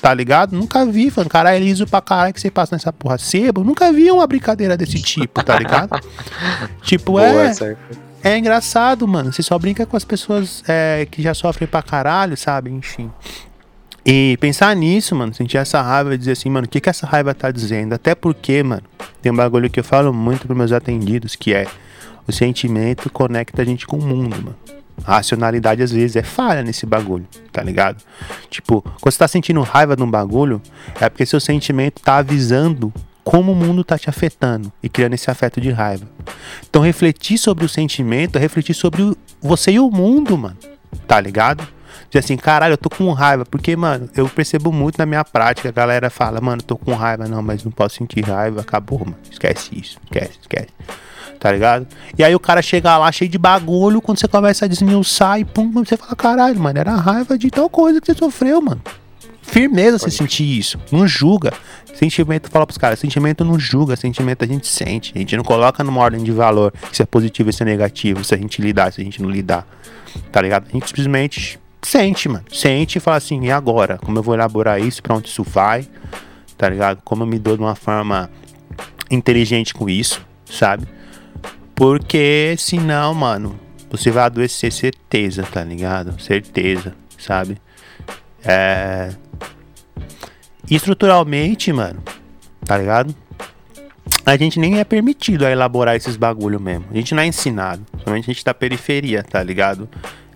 Tá ligado? Nunca vi, falando, caralho, é liso pra caralho que você passa nessa porra sebo. Nunca vi uma brincadeira desse tipo, tá ligado? tipo, Boa, é. aí. É engraçado, mano. Você só brinca com as pessoas é, que já sofrem pra caralho, sabe? Enfim. E pensar nisso, mano, sentir essa raiva e dizer assim, mano, o que que essa raiva tá dizendo? Até porque, mano, tem um bagulho que eu falo muito pros meus atendidos, que é o sentimento conecta a gente com o mundo, mano. A racionalidade às vezes é falha nesse bagulho, tá ligado? Tipo, quando você tá sentindo raiva de um bagulho, é porque seu sentimento tá avisando como o mundo tá te afetando e criando esse afeto de raiva. Então refletir sobre o sentimento é refletir sobre você e o mundo, mano. Tá ligado? Dizer assim, caralho, eu tô com raiva. Porque, mano, eu percebo muito na minha prática, a galera fala, mano, tô com raiva, não, mas não posso sentir raiva, acabou, mano. Esquece isso, esquece, esquece. Tá ligado? E aí o cara chega lá cheio de bagulho, quando você começa a desmiuçar e pum, você fala, caralho, mano, era raiva de tal coisa que você sofreu, mano. Firmeza você sentir isso. Não julga. Sentimento, fala pros caras, sentimento não julga, sentimento a gente sente. A gente não coloca numa ordem de valor se é positivo e se é negativo, se a gente lidar, se a gente não lidar. Tá ligado? A gente simplesmente sente, mano. Sente e fala assim, e agora? Como eu vou elaborar isso? Pra onde isso vai? Tá ligado? Como eu me dou de uma forma inteligente com isso, sabe? Porque senão, mano, você vai adoecer certeza, tá ligado? Certeza, sabe? É. Estruturalmente, mano, tá ligado? A gente nem é permitido a elaborar esses bagulho mesmo. A gente não é ensinado. Somente a gente da periferia, tá ligado?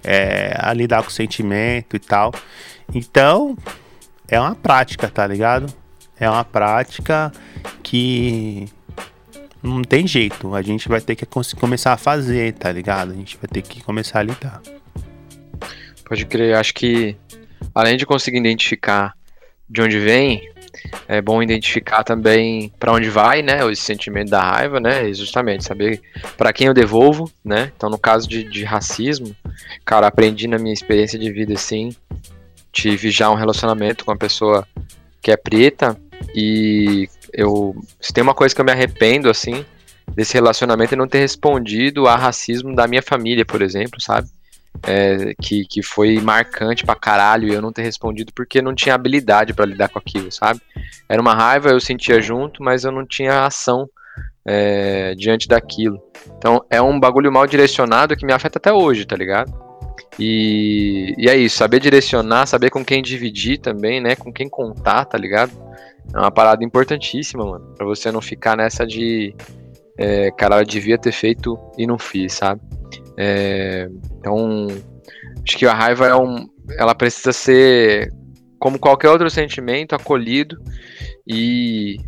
É, a lidar com sentimento e tal. Então, é uma prática, tá ligado? É uma prática que não tem jeito. A gente vai ter que começar a fazer, tá ligado? A gente vai ter que começar a lidar. Pode crer, acho que além de conseguir identificar de onde vem, é bom identificar também para onde vai, né? Esse sentimento da raiva, né? E justamente saber para quem eu devolvo, né? Então, no caso de, de racismo, cara, aprendi na minha experiência de vida assim, tive já um relacionamento com uma pessoa que é preta e eu se tem uma coisa que eu me arrependo assim desse relacionamento é não ter respondido a racismo da minha família, por exemplo, sabe? É, que, que foi marcante pra caralho e eu não ter respondido porque não tinha habilidade pra lidar com aquilo, sabe? Era uma raiva, eu sentia junto, mas eu não tinha ação é, diante daquilo. Então é um bagulho mal direcionado que me afeta até hoje, tá ligado? E, e é isso, saber direcionar, saber com quem dividir também, né? Com quem contar, tá ligado? É uma parada importantíssima, mano. Pra você não ficar nessa de. É, caralho, eu devia ter feito e não fiz, sabe? É, então, acho que a raiva é um, ela precisa ser como qualquer outro sentimento acolhido e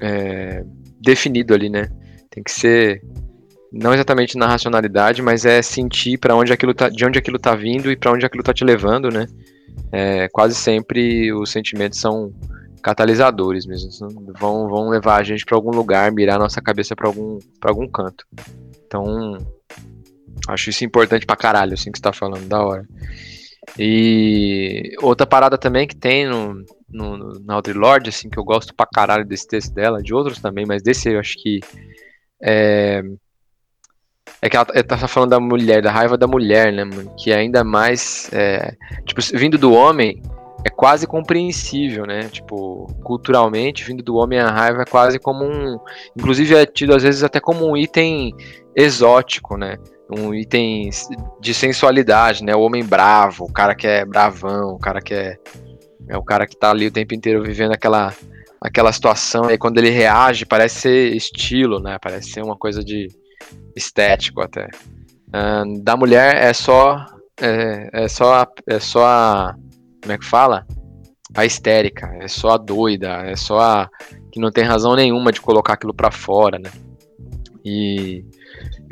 é, definido ali, né? Tem que ser não exatamente na racionalidade, mas é sentir para onde aquilo tá, de onde aquilo tá vindo e para onde aquilo tá te levando, né? É, quase sempre os sentimentos são catalisadores mesmo, vão, vão levar a gente para algum lugar, mirar nossa cabeça para algum, pra algum canto. Então, Acho isso importante pra caralho, assim, que você tá falando, da hora. E outra parada também que tem no, no, na Audre Lorde, assim, que eu gosto pra caralho desse texto dela, de outros também, mas desse eu acho que é, é que ela, ela tá falando da mulher, da raiva da mulher, né, mano? Que é ainda mais, é, tipo, vindo do homem, é quase compreensível, né? Tipo, culturalmente, vindo do homem a raiva é quase como um, inclusive é tido às vezes até como um item exótico, né? Um item de sensualidade, né? O homem bravo, o cara que é bravão, o cara que é é o cara que tá ali o tempo inteiro vivendo aquela aquela situação e quando ele reage parece ser estilo, né? Parece ser uma coisa de estético até. Uh, da mulher é só é, é só é só a, como é que fala? A histérica, é só a doida, é só a que não tem razão nenhuma de colocar aquilo para fora, né? E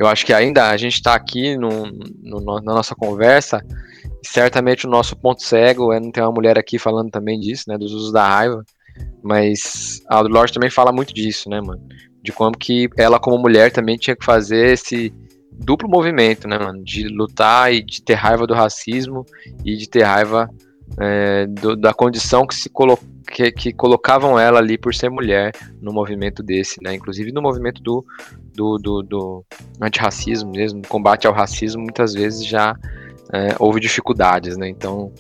eu acho que ainda a gente está aqui no, na nossa conversa, certamente o nosso ponto cego é não ter uma mulher aqui falando também disso, né, dos usos da raiva, mas a Lorde também fala muito disso, né, mano, de como que ela como mulher também tinha que fazer esse duplo movimento, né, mano? De lutar e de ter raiva do racismo e de ter raiva é, do, da condição que se colo que, que, colocavam ela ali por ser mulher no movimento desse, né? Inclusive no movimento do, do, do, do antirracismo mesmo, combate ao racismo, muitas vezes já é, houve dificuldades, né? Então,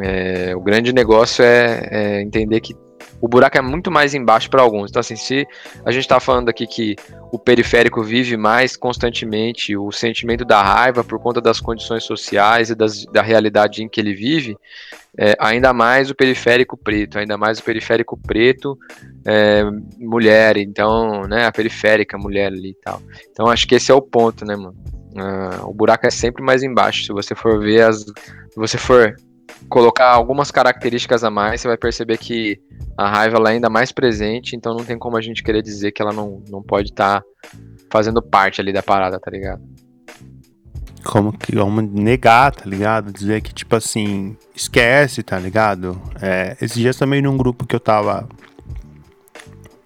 é, o grande negócio é, é entender que o buraco é muito mais embaixo para alguns. Então, assim, se a gente está falando aqui que o periférico vive mais constantemente o sentimento da raiva por conta das condições sociais e das, da realidade em que ele vive, é, ainda mais o periférico preto, ainda mais o periférico preto, é, mulher, então, né, a periférica mulher ali e tal. Então, acho que esse é o ponto, né, mano? Uh, o buraco é sempre mais embaixo. Se você for ver as. Se você for colocar algumas características a mais, você vai perceber que a raiva é ainda mais presente, então não tem como a gente querer dizer que ela não, não pode estar tá fazendo parte ali da parada, tá ligado? Como que vamos negar, tá ligado? Dizer que, tipo assim, esquece, tá ligado? É, esses dias também num grupo que eu tava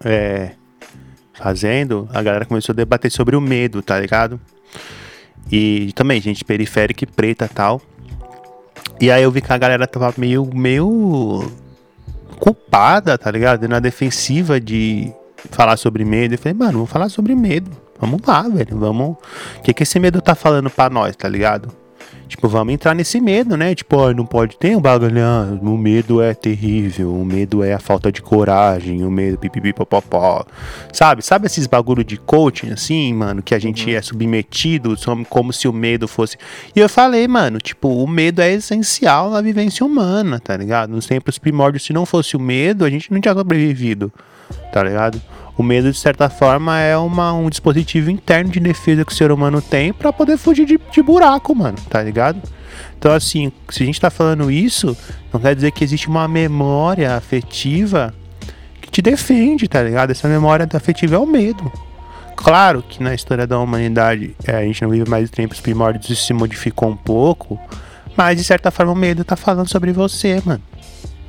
é, fazendo, a galera começou a debater sobre o medo, tá ligado? E também, gente periférica e preta tal. E aí eu vi que a galera tava meio, meio culpada, tá ligado? Na defensiva de falar sobre medo. Eu falei, mano, vamos falar sobre medo. Vamos lá, velho. Vamos. O que, que esse medo tá falando pra nós, tá ligado? Tipo, vamos entrar nesse medo, né? Tipo, ó, não pode ter um bagulho. Ah, o medo é terrível, o medo é a falta de coragem, o medo pipipipopopó. Sabe? Sabe esses bagulho de coaching, assim, mano, que a gente uhum. é submetido como se o medo fosse. E eu falei, mano, tipo, o medo é essencial na vivência humana, tá ligado? Nos tempos primórdios, se não fosse o medo, a gente não tinha sobrevivido, tá ligado? O medo, de certa forma, é uma, um dispositivo interno de defesa que o ser humano tem para poder fugir de, de buraco, mano, tá ligado? Então, assim, se a gente tá falando isso, não quer dizer que existe uma memória afetiva que te defende, tá ligado? Essa memória afetiva é o medo. Claro que na história da humanidade é, a gente não vive mais tempos primórdios, isso se modificou um pouco, mas de certa forma o medo tá falando sobre você, mano.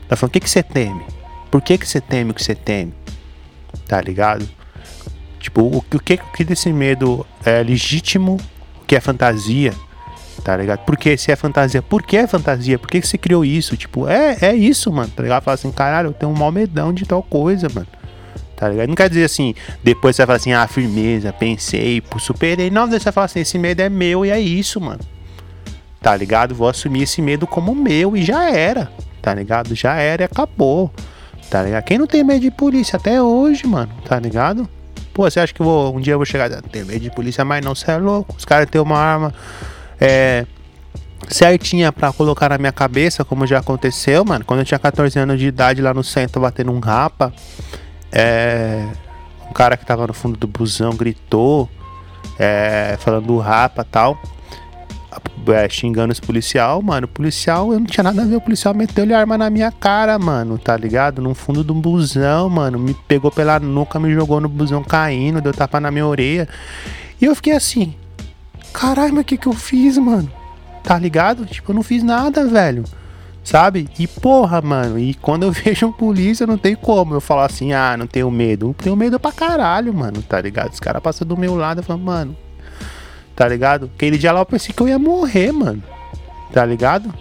Tá falando o que, que você teme? Por que, que você teme o que você teme? Tá ligado? Tipo, o, o, que, o que desse medo é legítimo, o que é fantasia, tá ligado? Porque se é fantasia, por que é fantasia? Por que, você criou isso? Tipo, é, é isso, mano, tá ligado? Fala assim, caralho, eu tenho um mal medão de tal coisa, mano. Tá ligado? Não quer dizer assim, depois você vai falar assim, ah, firmeza, pensei, superei. Não, você vai falar assim, esse medo é meu e é isso, mano. Tá ligado? Vou assumir esse medo como meu e já era, tá ligado? Já era e acabou tá ligado? Quem não tem medo de polícia até hoje, mano, tá ligado? Pô, você acha que vou, um dia eu vou chegar a ter medo de polícia, mas não, você é louco. Os caras têm uma arma é, certinha pra colocar na minha cabeça, como já aconteceu, mano. Quando eu tinha 14 anos de idade lá no centro, batendo um rapa, é, um cara que tava no fundo do busão gritou, é, falando do rapa tal é, xingando esse policial, mano. O policial, eu não tinha nada a ver. O policial meteu-lhe arma na minha cara, mano, tá ligado? No fundo do busão, mano. Me pegou pela nuca, me jogou no busão caindo, deu tapa na minha orelha. E eu fiquei assim, caralho, mas o que que eu fiz, mano? Tá ligado? Tipo, eu não fiz nada, velho. Sabe? E porra, mano, e quando eu vejo um polícia, não tem como eu falar assim, ah, não tenho medo. Eu tenho medo pra caralho, mano, tá ligado? Os caras passam do meu lado e falam, mano, tá ligado? Aquele dia lá eu pensei que eu ia morrer, mano, tá ligado?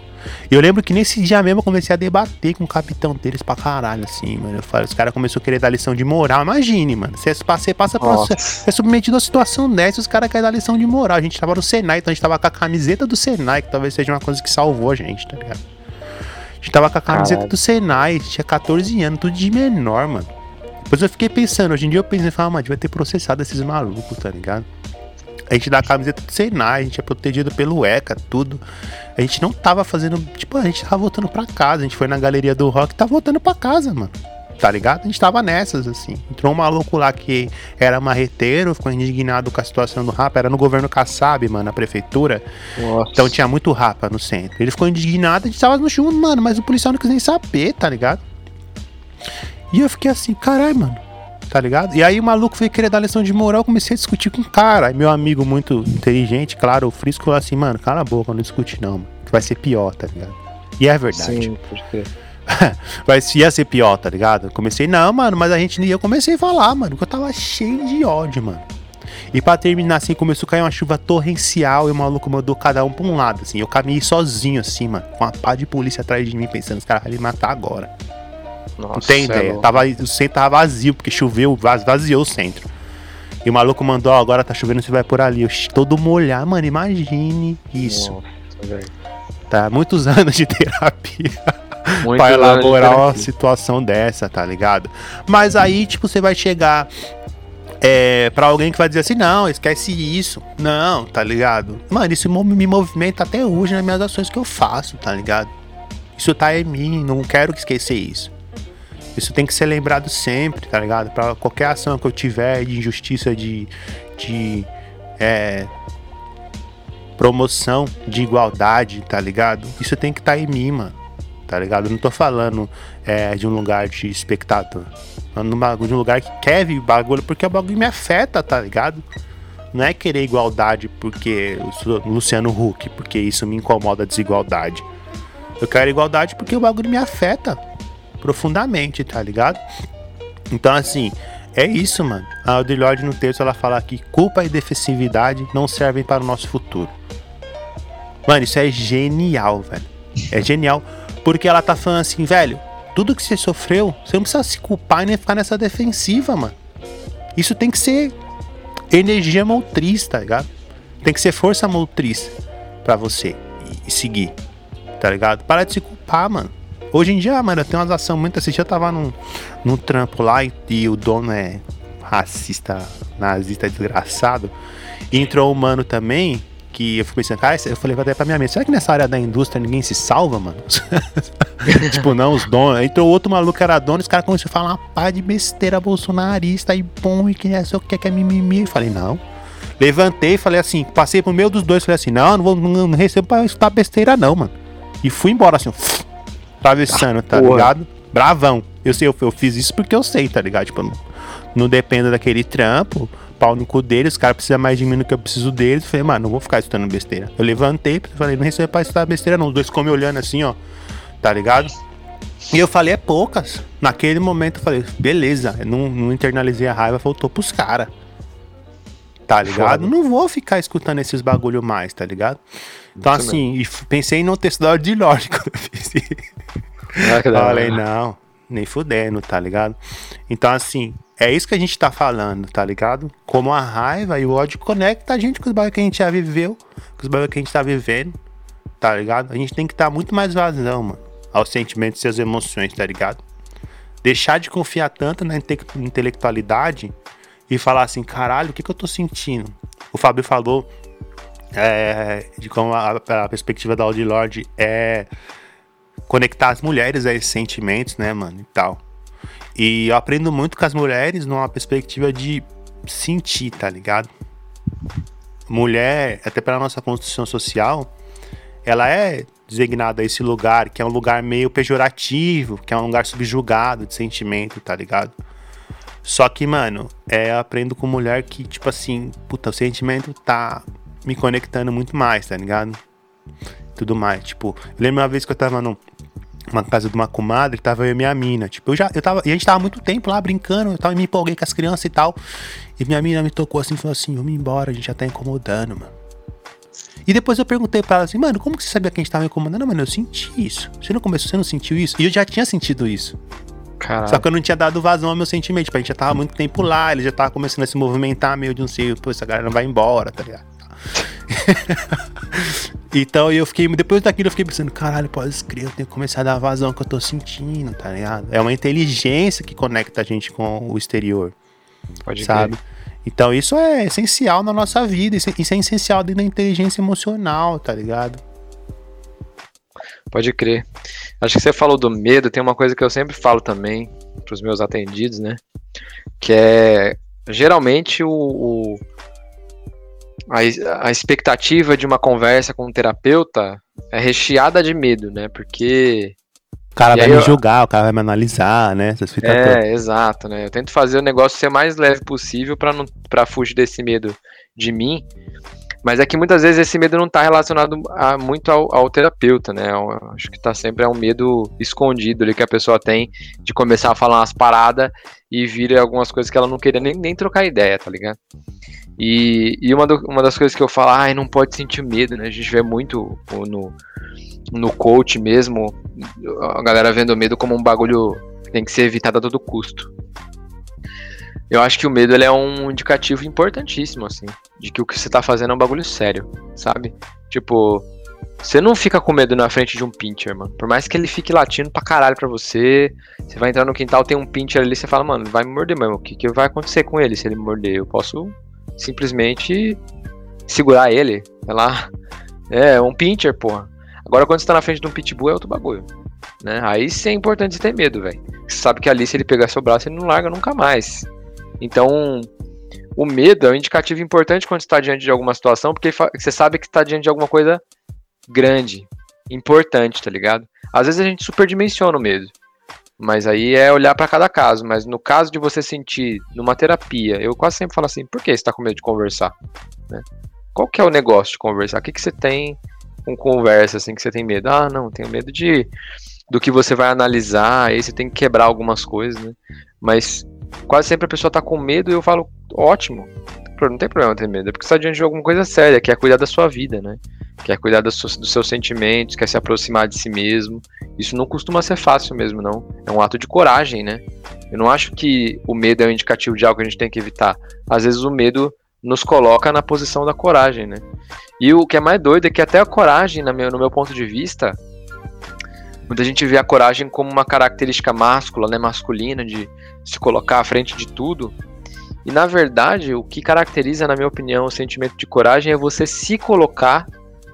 E eu lembro que nesse dia mesmo eu comecei a debater com o capitão deles pra caralho, assim, mano. Eu falei, os caras começaram a querer dar lição de moral. Imagine, mano. Você, você passa por. Você é submetido a uma situação dessa, os caras querem dar lição de moral. A gente tava no Senai, então a gente tava com a camiseta do Senai, que talvez seja uma coisa que salvou a gente, tá ligado? A gente tava com a camiseta Caralho. do Senai, tinha 14 anos, tudo de menor, mano. Depois eu fiquei pensando, hoje em dia eu pensei, ah, mano, devia ter processado esses malucos, tá ligado? A gente dá a camiseta do Senai, a gente é protegido pelo ECA, tudo. A gente não tava fazendo. Tipo, a gente tava voltando pra casa. A gente foi na galeria do rock e tá voltando pra casa, mano. Tá ligado? A gente tava nessas, assim. Entrou um maluco lá que era marreteiro, ficou indignado com a situação do rapa. Era no governo Kassab, mano, na prefeitura. Nossa. Então tinha muito rapa no centro. Ele ficou indignado, a gente tava no chão, mano, mas o policial não quis nem saber, tá ligado? E eu fiquei assim, caralho, mano tá ligado? E aí o maluco veio querer dar lição de moral, eu comecei a discutir com o cara. Aí meu amigo muito inteligente, claro, o Frisco falou assim, mano, cala a boca, não discute não, mano. Vai ser pior, tá ligado? E é verdade. Sim, porque... Vai ia ser pior, tá ligado? Eu comecei, não, mano, mas a gente. Eu comecei a falar, mano, que eu tava cheio de ódio, mano. E pra terminar, assim, começou a cair uma chuva torrencial e o maluco mandou cada um pra um lado, assim. Eu caminhei sozinho, assim, mano, com uma pá de polícia atrás de mim, pensando, os caras vão me matar agora. Nossa, Não tem é ideia. louco. Tava, o centro tava vazio, porque choveu, vaz- vaziou o centro. E o maluco mandou, ó, agora tá chovendo, você vai por ali. Eu, todo molhado, mano, imagine isso. Nossa. Tá, muitos anos de terapia Muito pra elaborar uma situação dessa, tá ligado? Mas aí, tipo, você vai chegar é, pra alguém que vai dizer assim, não, esquece isso. Não, tá ligado? Mano, isso me movimenta até hoje nas minhas ações que eu faço, tá ligado? Isso tá em mim, não quero esquecer isso. Isso tem que ser lembrado sempre, tá ligado? Pra qualquer ação que eu tiver de injustiça, de, de é, promoção, de igualdade, tá ligado? Isso tem que estar em mim, mano. Tá ligado? Eu não tô falando é, de um lugar de espectador. De um lugar que quer vir bagulho porque o bagulho me afeta, tá ligado? Não é querer igualdade porque eu sou Luciano Huck, porque isso me incomoda a desigualdade. Eu quero igualdade porque o bagulho me afeta profundamente, tá ligado? Então, assim, é isso, mano. A Audre no texto ela fala que culpa e defensividade não servem para o nosso futuro. Mano, isso é genial, velho. É genial. Porque ela tá falando assim, velho, tudo que você sofreu, você não precisa se culpar e nem ficar nessa defensiva, mano. Isso tem que ser energia motriz, tá ligado? Tem que ser força motriz pra você e seguir, tá ligado? Para de se culpar, mano. Hoje em dia, mano, tem umas ações muito assim. Eu tava num, num trampo lá e, e o dono é racista, nazista, desgraçado. E entrou um mano também que eu fico pensando, cara, eu falei até pra minha mente, será que nessa área da indústria ninguém se salva, mano? tipo, não, os donos. Entrou outro maluco era dono, os caras começaram a falar uma pá de besteira bolsonarista e bom, e que é só que é mimimi. Eu falei, não. Levantei falei assim, passei pro meio dos dois, falei assim, não, não, vou, não, não recebo pra escutar besteira não, mano. E fui embora assim, atravessando, tá porra. ligado? Bravão. Eu sei, eu, eu fiz isso porque eu sei, tá ligado? Tipo, não, não dependo daquele trampo, pau no cu deles, os caras precisam mais de mim do que eu preciso deles. Falei, mano, não vou ficar escutando besteira. Eu levantei, falei, não recebo pra escutar besteira não. Os dois ficam me olhando assim, ó, tá ligado? E eu falei, é poucas. Naquele momento eu falei, beleza, eu não, não internalizei a raiva, voltou pros caras. Tá ligado? Foda. Não vou ficar escutando esses bagulho mais, tá ligado? Então, assim, e pensei no texto da de lógico Falei, não, nem fudendo, tá ligado? Então, assim, é isso que a gente tá falando, tá ligado? Como a raiva e o ódio conecta a gente com os bagulhos que a gente já viveu, com os bagulhos que a gente tá vivendo, tá ligado? A gente tem que dar muito mais vazão, mano, aos sentimentos e às emoções, tá ligado? Deixar de confiar tanto na inte- intelectualidade e falar assim, caralho, o que, que eu tô sentindo? O Fábio falou é, de como a, a perspectiva da Audi Lorde é conectar as mulheres a esses sentimentos, né, mano, e tal. E eu aprendo muito com as mulheres numa perspectiva de sentir, tá ligado? Mulher, até pela nossa construção social, ela é designada a esse lugar, que é um lugar meio pejorativo, que é um lugar subjugado de sentimento, tá ligado? Só que, mano, é, eu aprendo com mulher que, tipo assim, puta, o sentimento tá me conectando muito mais, tá ligado? Tudo mais. Tipo, eu lembro uma vez que eu tava num, uma casa de uma comadre, tava eu e minha mina. Tipo, eu já, eu tava, e a gente tava muito tempo lá brincando, eu tava me empolguei com as crianças e tal. E minha mina me tocou assim e falou assim: vamos embora, a gente já tá incomodando, mano. E depois eu perguntei pra ela assim, mano, como que você sabia que a gente tava incomodando? Não, mano, eu senti isso. Você não começou, você não sentiu isso? E eu já tinha sentido isso. Caralho. Só que eu não tinha dado vazão ao meu sentimento. Tipo, a gente já tava muito tempo lá, ele já tava começando a se movimentar meio de um sei, pô, essa galera não vai embora, tá ligado? então eu fiquei, depois daquilo eu fiquei pensando, caralho, pode crer, eu tenho que começar a dar vazão que eu tô sentindo, tá ligado? É uma inteligência que conecta a gente com o exterior, Pode sabe? crer. Então isso é essencial na nossa vida, isso é, isso é essencial dentro da inteligência emocional, tá ligado? Pode crer. Acho que você falou do medo, tem uma coisa que eu sempre falo também pros meus atendidos, né? Que é geralmente o, o- a, a expectativa de uma conversa com um terapeuta é recheada de medo, né? Porque O cara E vai me eu- julgar, o cara vai me analisar, né? Essas fitas todas. é, exato, né? Eu tento fazer o negócio ser mais leve possível para não para fugir desse medo de mim. Mas é que muitas vezes esse medo não está relacionado a, muito ao, ao terapeuta, né? Eu acho que tá sempre é um medo escondido ali que a pessoa tem de começar a falar umas paradas e vira algumas coisas que ela não queria nem, nem trocar ideia, tá ligado? E, e uma, do, uma das coisas que eu falo, ah, não pode sentir medo, né? A gente vê muito no, no coach mesmo, a galera vendo o medo como um bagulho que tem que ser evitado a todo custo. Eu acho que o medo ele é um indicativo importantíssimo, assim, de que o que você tá fazendo é um bagulho sério, sabe? Tipo, você não fica com medo na frente de um pincher, mano. Por mais que ele fique latindo pra caralho pra você, você vai entrar no quintal, tem um pincher ali, você fala, mano, vai me morder mesmo. O que, que vai acontecer com ele se ele morder? Eu posso simplesmente segurar ele, sei lá. É, um pincher, porra. Agora quando você tá na frente de um pitbull é outro bagulho. Né? Aí sim é importante você ter medo, velho. Você sabe que ali se ele pegar seu braço, ele não larga nunca mais. Então, o medo é um indicativo importante quando está diante de alguma situação, porque você sabe que está diante de alguma coisa grande, importante, tá ligado? Às vezes a gente superdimensiona o medo. Mas aí é olhar para cada caso. Mas no caso de você sentir numa terapia, eu quase sempre falo assim: por que você tá com medo de conversar? Né? Qual que é o negócio de conversar? O que, que você tem com conversa assim que você tem medo? Ah, não, tenho medo de do que você vai analisar, aí você tem que quebrar algumas coisas, né? Mas quase sempre a pessoa tá com medo e eu falo: ótimo, não tem problema ter medo, é porque você tá diante de alguma coisa séria, que é cuidar da sua vida, né? quer cuidar dos seus, dos seus sentimentos, quer se aproximar de si mesmo. Isso não costuma ser fácil mesmo, não. É um ato de coragem, né? Eu não acho que o medo é um indicativo de algo que a gente tem que evitar. Às vezes o medo nos coloca na posição da coragem, né? E o que é mais doido é que até a coragem, no meu, no meu ponto de vista, muita gente vê a coragem como uma característica máscula, né, masculina, de se colocar à frente de tudo. E na verdade, o que caracteriza, na minha opinião, o sentimento de coragem é você se colocar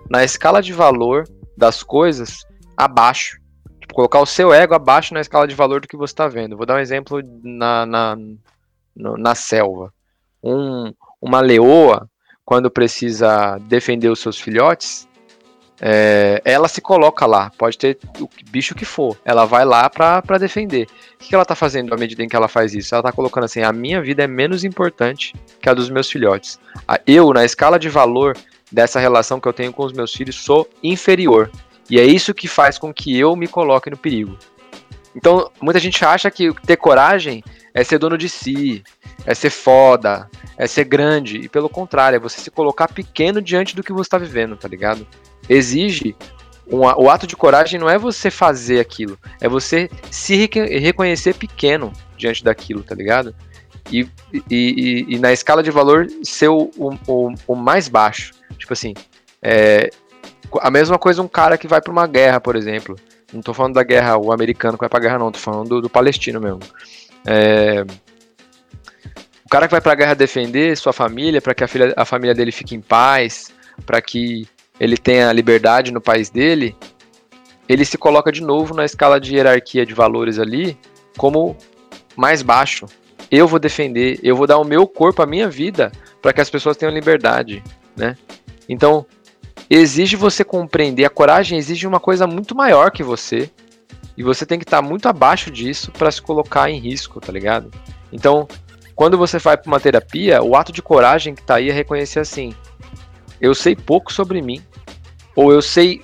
na escala de valor das coisas abaixo. Tipo, colocar o seu ego abaixo na escala de valor do que você está vendo. Vou dar um exemplo na, na, na selva. Um, uma leoa, quando precisa defender os seus filhotes, é, ela se coloca lá, pode ter o bicho que for, ela vai lá para defender. O que ela tá fazendo à medida em que ela faz isso? Ela tá colocando assim: a minha vida é menos importante que a dos meus filhotes. Eu, na escala de valor dessa relação que eu tenho com os meus filhos, sou inferior. E é isso que faz com que eu me coloque no perigo. Então, muita gente acha que ter coragem é ser dono de si, é ser foda, é ser grande. E pelo contrário, é você se colocar pequeno diante do que você está vivendo, tá ligado? Exige. O ato de coragem não é você fazer aquilo, é você se reconhecer pequeno diante daquilo, tá ligado? E, e, e, e na escala de valor ser o, o, o mais baixo. Tipo assim, é, a mesma coisa um cara que vai para uma guerra, por exemplo. Não tô falando da guerra, o americano que vai pra guerra, não, tô falando do, do palestino mesmo. É, o cara que vai pra guerra defender sua família, para que a, filha, a família dele fique em paz, para que ele tenha liberdade no país dele, ele se coloca de novo na escala de hierarquia de valores ali como mais baixo. Eu vou defender, eu vou dar o meu corpo, a minha vida, para que as pessoas tenham liberdade, né? Então, exige você compreender, a coragem exige uma coisa muito maior que você, e você tem que estar tá muito abaixo disso para se colocar em risco, tá ligado? Então, quando você vai para uma terapia, o ato de coragem que está aí é reconhecer assim: eu sei pouco sobre mim, ou eu sei,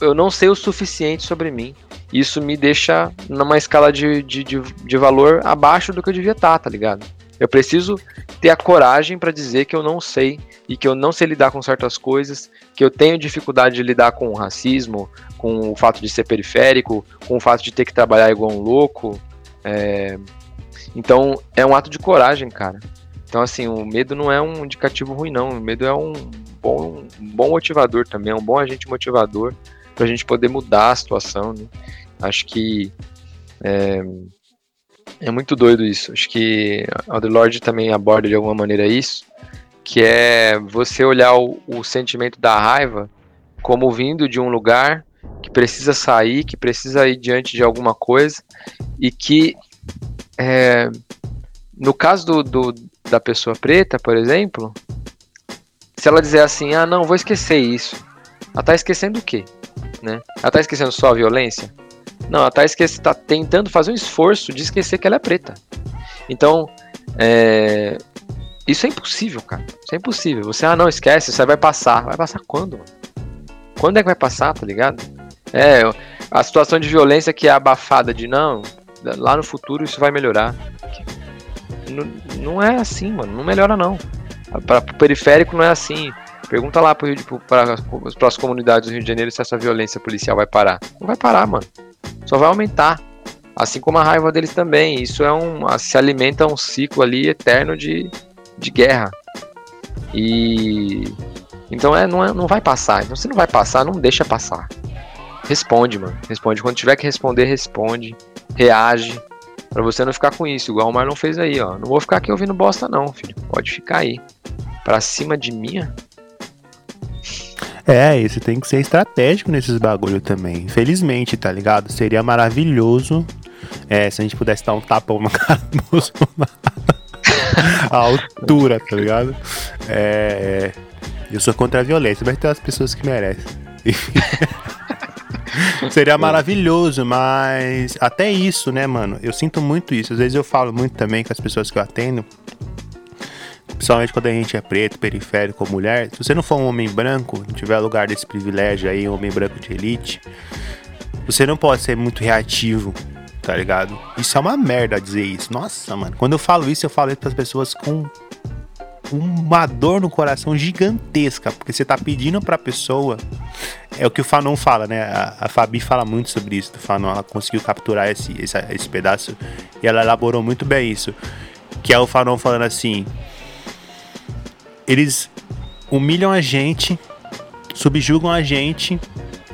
eu não sei o suficiente sobre mim. Isso me deixa numa escala de, de, de, de valor abaixo do que eu devia estar, tá, tá ligado? Eu preciso ter a coragem para dizer que eu não sei e que eu não sei lidar com certas coisas, que eu tenho dificuldade de lidar com o racismo, com o fato de ser periférico, com o fato de ter que trabalhar igual um louco. É... Então é um ato de coragem, cara. Então, assim, o medo não é um indicativo ruim, não. O medo é um bom, um bom motivador também, um bom agente motivador para a gente poder mudar a situação. Né? Acho que é, é muito doido isso. Acho que a The Lord também aborda de alguma maneira isso, que é você olhar o, o sentimento da raiva como vindo de um lugar que precisa sair, que precisa ir diante de alguma coisa e que é, no caso do, do, da pessoa preta, por exemplo, se ela dizer assim, ah não, vou esquecer isso, ela tá esquecendo o quê? Né? Ela tá esquecendo só a violência? Não, ela tá, esquece, tá tentando fazer um esforço de esquecer que ela é preta. Então, é, isso é impossível, cara. Isso é impossível. Você, ah, não, esquece, isso aí vai passar. Vai passar quando? Quando é que vai passar, tá ligado? É, a situação de violência que é abafada de não, lá no futuro isso vai melhorar. Não, não é assim, mano. Não melhora, não. Para o periférico não é assim. Pergunta lá para as comunidades do Rio de Janeiro se essa violência policial vai parar. Não vai parar, mano. Só vai aumentar. Assim como a raiva deles também. Isso é um. se alimenta um ciclo ali eterno de, de guerra. E. Então é não, é, não vai passar. Então se não vai passar, não deixa passar. Responde, mano. Responde. Quando tiver que responder, responde. Reage. Pra você não ficar com isso, igual o Marlon fez aí, ó. Não vou ficar aqui ouvindo bosta, não, filho. Pode ficar aí. Pra cima de mim. É, isso tem que ser estratégico nesses bagulho também. Infelizmente, tá ligado? Seria maravilhoso é, se a gente pudesse dar um tapão no cara do a altura, tá ligado? É, eu sou contra a violência, mas tem as pessoas que merecem. Seria maravilhoso, mas até isso, né, mano? Eu sinto muito isso. Às vezes eu falo muito também com as pessoas que eu atendo. Principalmente quando a gente é preto, periférico ou mulher. Se você não for um homem branco, não tiver lugar desse privilégio aí, um homem branco de elite, você não pode ser muito reativo, tá ligado? Isso é uma merda dizer isso. Nossa, mano. Quando eu falo isso, eu falo isso pras pessoas com uma dor no coração gigantesca, porque você tá pedindo pra pessoa. É o que o Fanon fala, né? A, a Fabi fala muito sobre isso do Fanon. Ela conseguiu capturar esse, esse, esse pedaço e ela elaborou muito bem isso. Que é o Fanon falando assim: eles humilham a gente, subjugam a gente,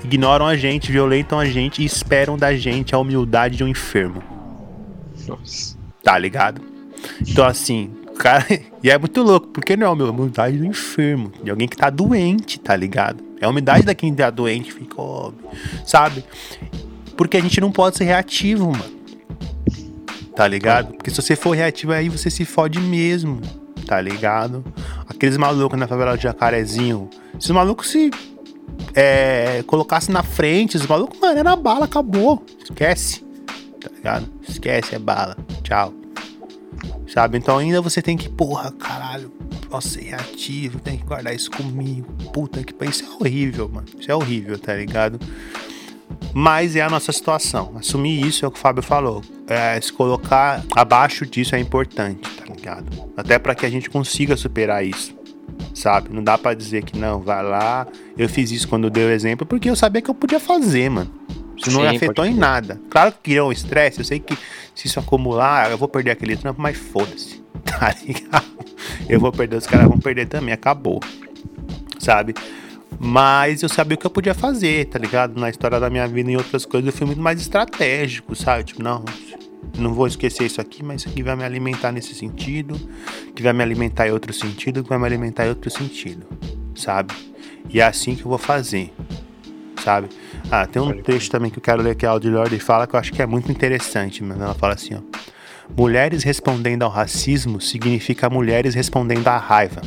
ignoram a gente, violentam a gente e esperam da gente a humildade de um enfermo. Nossa. Tá ligado? Então, assim, cara. E é muito louco, porque não é uma humildade do enfermo, de alguém que tá doente, tá ligado? É a humildade da quem tá doente, fica, ó, sabe? Porque a gente não pode ser reativo, mano. Tá ligado? Porque se você for reativo, aí você se fode mesmo, tá ligado? Aqueles malucos na favela de Jacarezinho, esses malucos se é, na frente, os malucos, mano, era bala, acabou. Esquece, tá ligado? Esquece, é bala. Tchau. Sabe? Então ainda você tem que, porra, caralho, posso ser reativo, tem que guardar isso comigo. Puta que pariu. Isso é horrível, mano. Isso é horrível, tá ligado? Mas é a nossa situação. Assumir isso é o que o Fábio falou. É, se colocar abaixo disso é importante, tá ligado? Até para que a gente consiga superar isso. Sabe? Não dá para dizer que não, vai lá. Eu fiz isso quando deu exemplo, porque eu sabia que eu podia fazer, mano. Isso não Sim, afetou em nada. Claro que criou um estresse, eu sei que se isso acumular, eu vou perder aquele trampo, mas foda-se. Tá ligado? Eu vou perder, os caras vão perder também, acabou. Sabe? Mas eu sabia o que eu podia fazer, tá ligado? Na história da minha vida e outras coisas, eu fui muito mais estratégico, sabe? Tipo, não, não vou esquecer isso aqui, mas isso aqui vai me alimentar nesse sentido, que vai me alimentar em outro sentido, que vai me alimentar em outro sentido, sabe? E é assim que eu vou fazer, sabe? Ah, tem um trecho também que eu quero ler que a Audre Lorde fala que eu acho que é muito interessante, mano. Ela fala assim, ó. Mulheres respondendo ao racismo significa mulheres respondendo à raiva.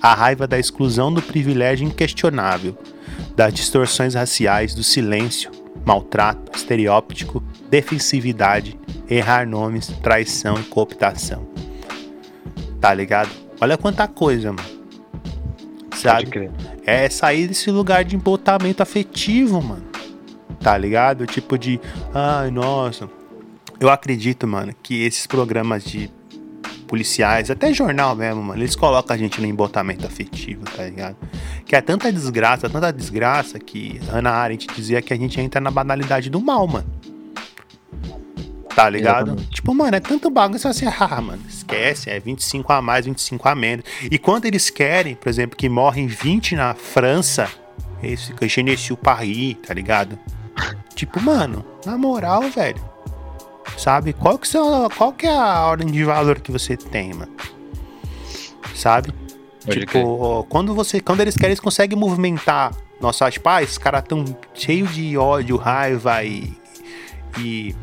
A raiva da exclusão do privilégio inquestionável, das distorções raciais, do silêncio, maltrato, estereótipo, defensividade, errar nomes, traição e cooptação. Tá ligado? Olha quanta coisa, mano. Sabe? É sair desse lugar de embotamento afetivo, mano. Tá ligado? Tipo de, ai, nossa. Eu acredito, mano, que esses programas de policiais, até jornal mesmo, mano, eles colocam a gente no embotamento afetivo, tá ligado? Que é tanta desgraça, tanta desgraça que Ana Arendt dizia que a gente entra na banalidade do mal, mano. Tá ligado? Exatamente. Tipo, mano, é tanto bagulho você assim, ah, mano, esquece, é 25 a mais, 25 a menos. E quando eles querem, por exemplo, que morrem 20 na França, esse fica Genesiu Paris, tá ligado? Tipo, mano, na moral, velho. Sabe? Qual que, são, qual que é a ordem de valor que você tem, mano? Sabe? Pode tipo, quando você. Quando eles querem, eles conseguem movimentar. Nossa, tipo, ah, esses caras tão cheios de ódio, raiva e. e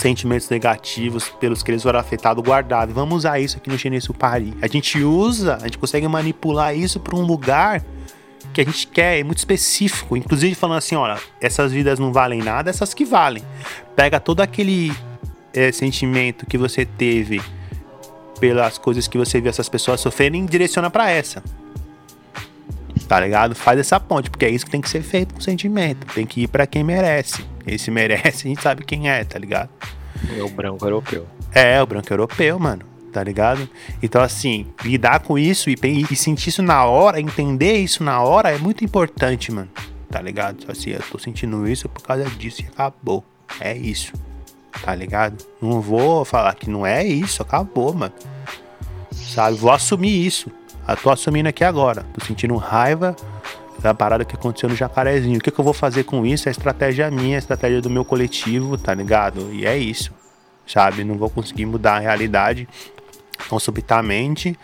sentimentos negativos pelos que eles foram afetados guardados. Vamos usar isso aqui no Genesis Paris. A gente usa, a gente consegue manipular isso para um lugar que a gente quer, é muito específico. Inclusive falando assim, olha, essas vidas não valem nada, essas que valem. Pega todo aquele é, sentimento que você teve pelas coisas que você viu essas pessoas sofrerem e direciona para essa. Tá ligado? Faz essa ponte, porque é isso que tem que ser feito com sentimento. Tem que ir para quem merece. Esse merece, a gente sabe quem é, tá ligado? É o branco europeu. É, o branco europeu, mano. tá ligado? Então, assim, lidar com isso e, e sentir isso na hora, entender isso na hora é muito importante, mano, tá ligado? Então, assim, eu tô sentindo isso por causa disso e acabou. É isso, tá ligado? Não vou falar que não é isso, acabou, mano. Sabe? Vou assumir isso. Eu tô assumindo aqui agora. Tô sentindo raiva da parada que aconteceu no Jacarezinho. O que, que eu vou fazer com isso? É estratégia minha, é estratégia do meu coletivo, tá ligado? E é isso, sabe? Não vou conseguir mudar a realidade tão subitamente,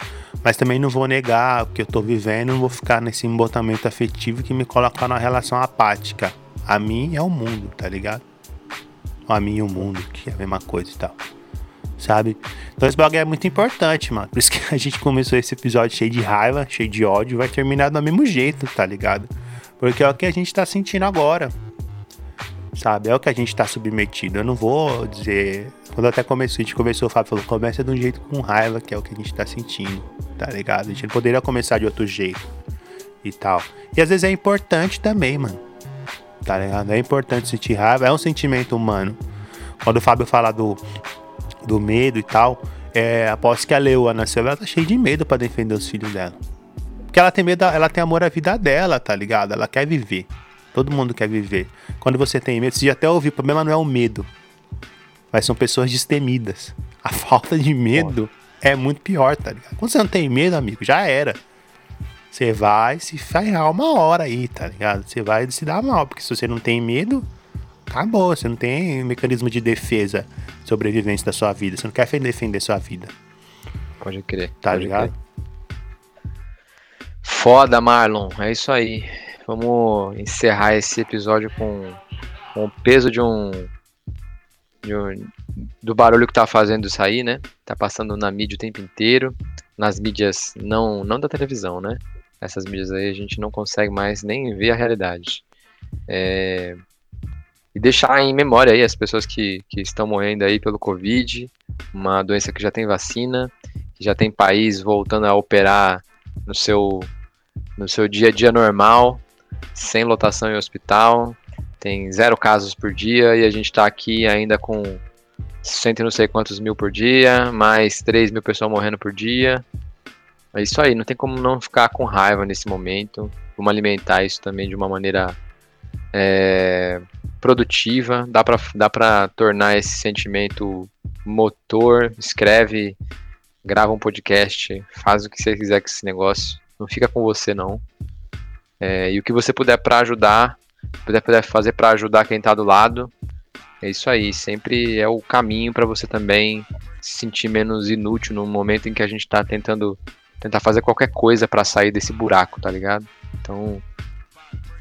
mas também não vou negar o que eu tô vivendo, não vou ficar nesse embotamento afetivo que me coloca numa relação apática. A mim é o mundo, tá ligado? A mim e o mundo, que é a mesma coisa e tal sabe? Então esse bagulho é muito importante, mano. Por isso que a gente começou esse episódio cheio de raiva, cheio de ódio, vai terminar do mesmo jeito, tá ligado? Porque é o que a gente tá sentindo agora. Sabe? É o que a gente tá submetido. Eu não vou dizer. Quando até começou, a gente conversou, o Fábio falou: começa de um jeito com raiva, que é o que a gente tá sentindo, tá ligado? A gente poderia começar de outro jeito e tal. E às vezes é importante também, mano. Tá ligado? É importante sentir raiva, é um sentimento humano. Quando o Fábio fala do do medo e tal, é, após que a Leoa nasceu, ela tá cheia de medo para defender os filhos dela. Porque ela tem medo, ela tem amor à vida dela, tá ligado? Ela quer viver. Todo mundo quer viver. Quando você tem medo, você já até ouviu, o problema não é o medo, mas são pessoas destemidas. A falta de medo é muito pior, tá ligado? Quando você não tem medo, amigo, já era. Você vai se ferrar uma hora aí, tá ligado? Você vai se dar mal, porque se você não tem medo, acabou. Você não tem mecanismo de defesa, sobrevivência da sua vida. Você não quer defender sua vida. Pode crer. Tá pode ligado? Crer. Foda, Marlon. É isso aí. Vamos encerrar esse episódio com, com o peso de um, de um, do barulho que tá fazendo isso aí, né? Tá passando na mídia o tempo inteiro, nas mídias não não da televisão, né? Essas mídias aí a gente não consegue mais nem ver a realidade. É, e deixar em memória aí as pessoas que, que estão morrendo aí pelo Covid, uma doença que já tem vacina, que já tem país voltando a operar no seu, no seu dia a dia normal, sem lotação em hospital, tem zero casos por dia e a gente está aqui ainda com cento e não sei quantos mil por dia, mais 3 mil pessoas morrendo por dia. É isso aí, não tem como não ficar com raiva nesse momento. Vamos alimentar isso também de uma maneira é, produtiva, dá para dá pra tornar esse sentimento motor, escreve, grava um podcast, faz o que você quiser com esse negócio, não fica com você não. É, e o que você puder para ajudar, puder, puder fazer para ajudar quem está do lado, é isso aí, sempre é o caminho para você também se sentir menos inútil no momento em que a gente está tentando tentar fazer qualquer coisa para sair desse buraco, tá ligado? Então,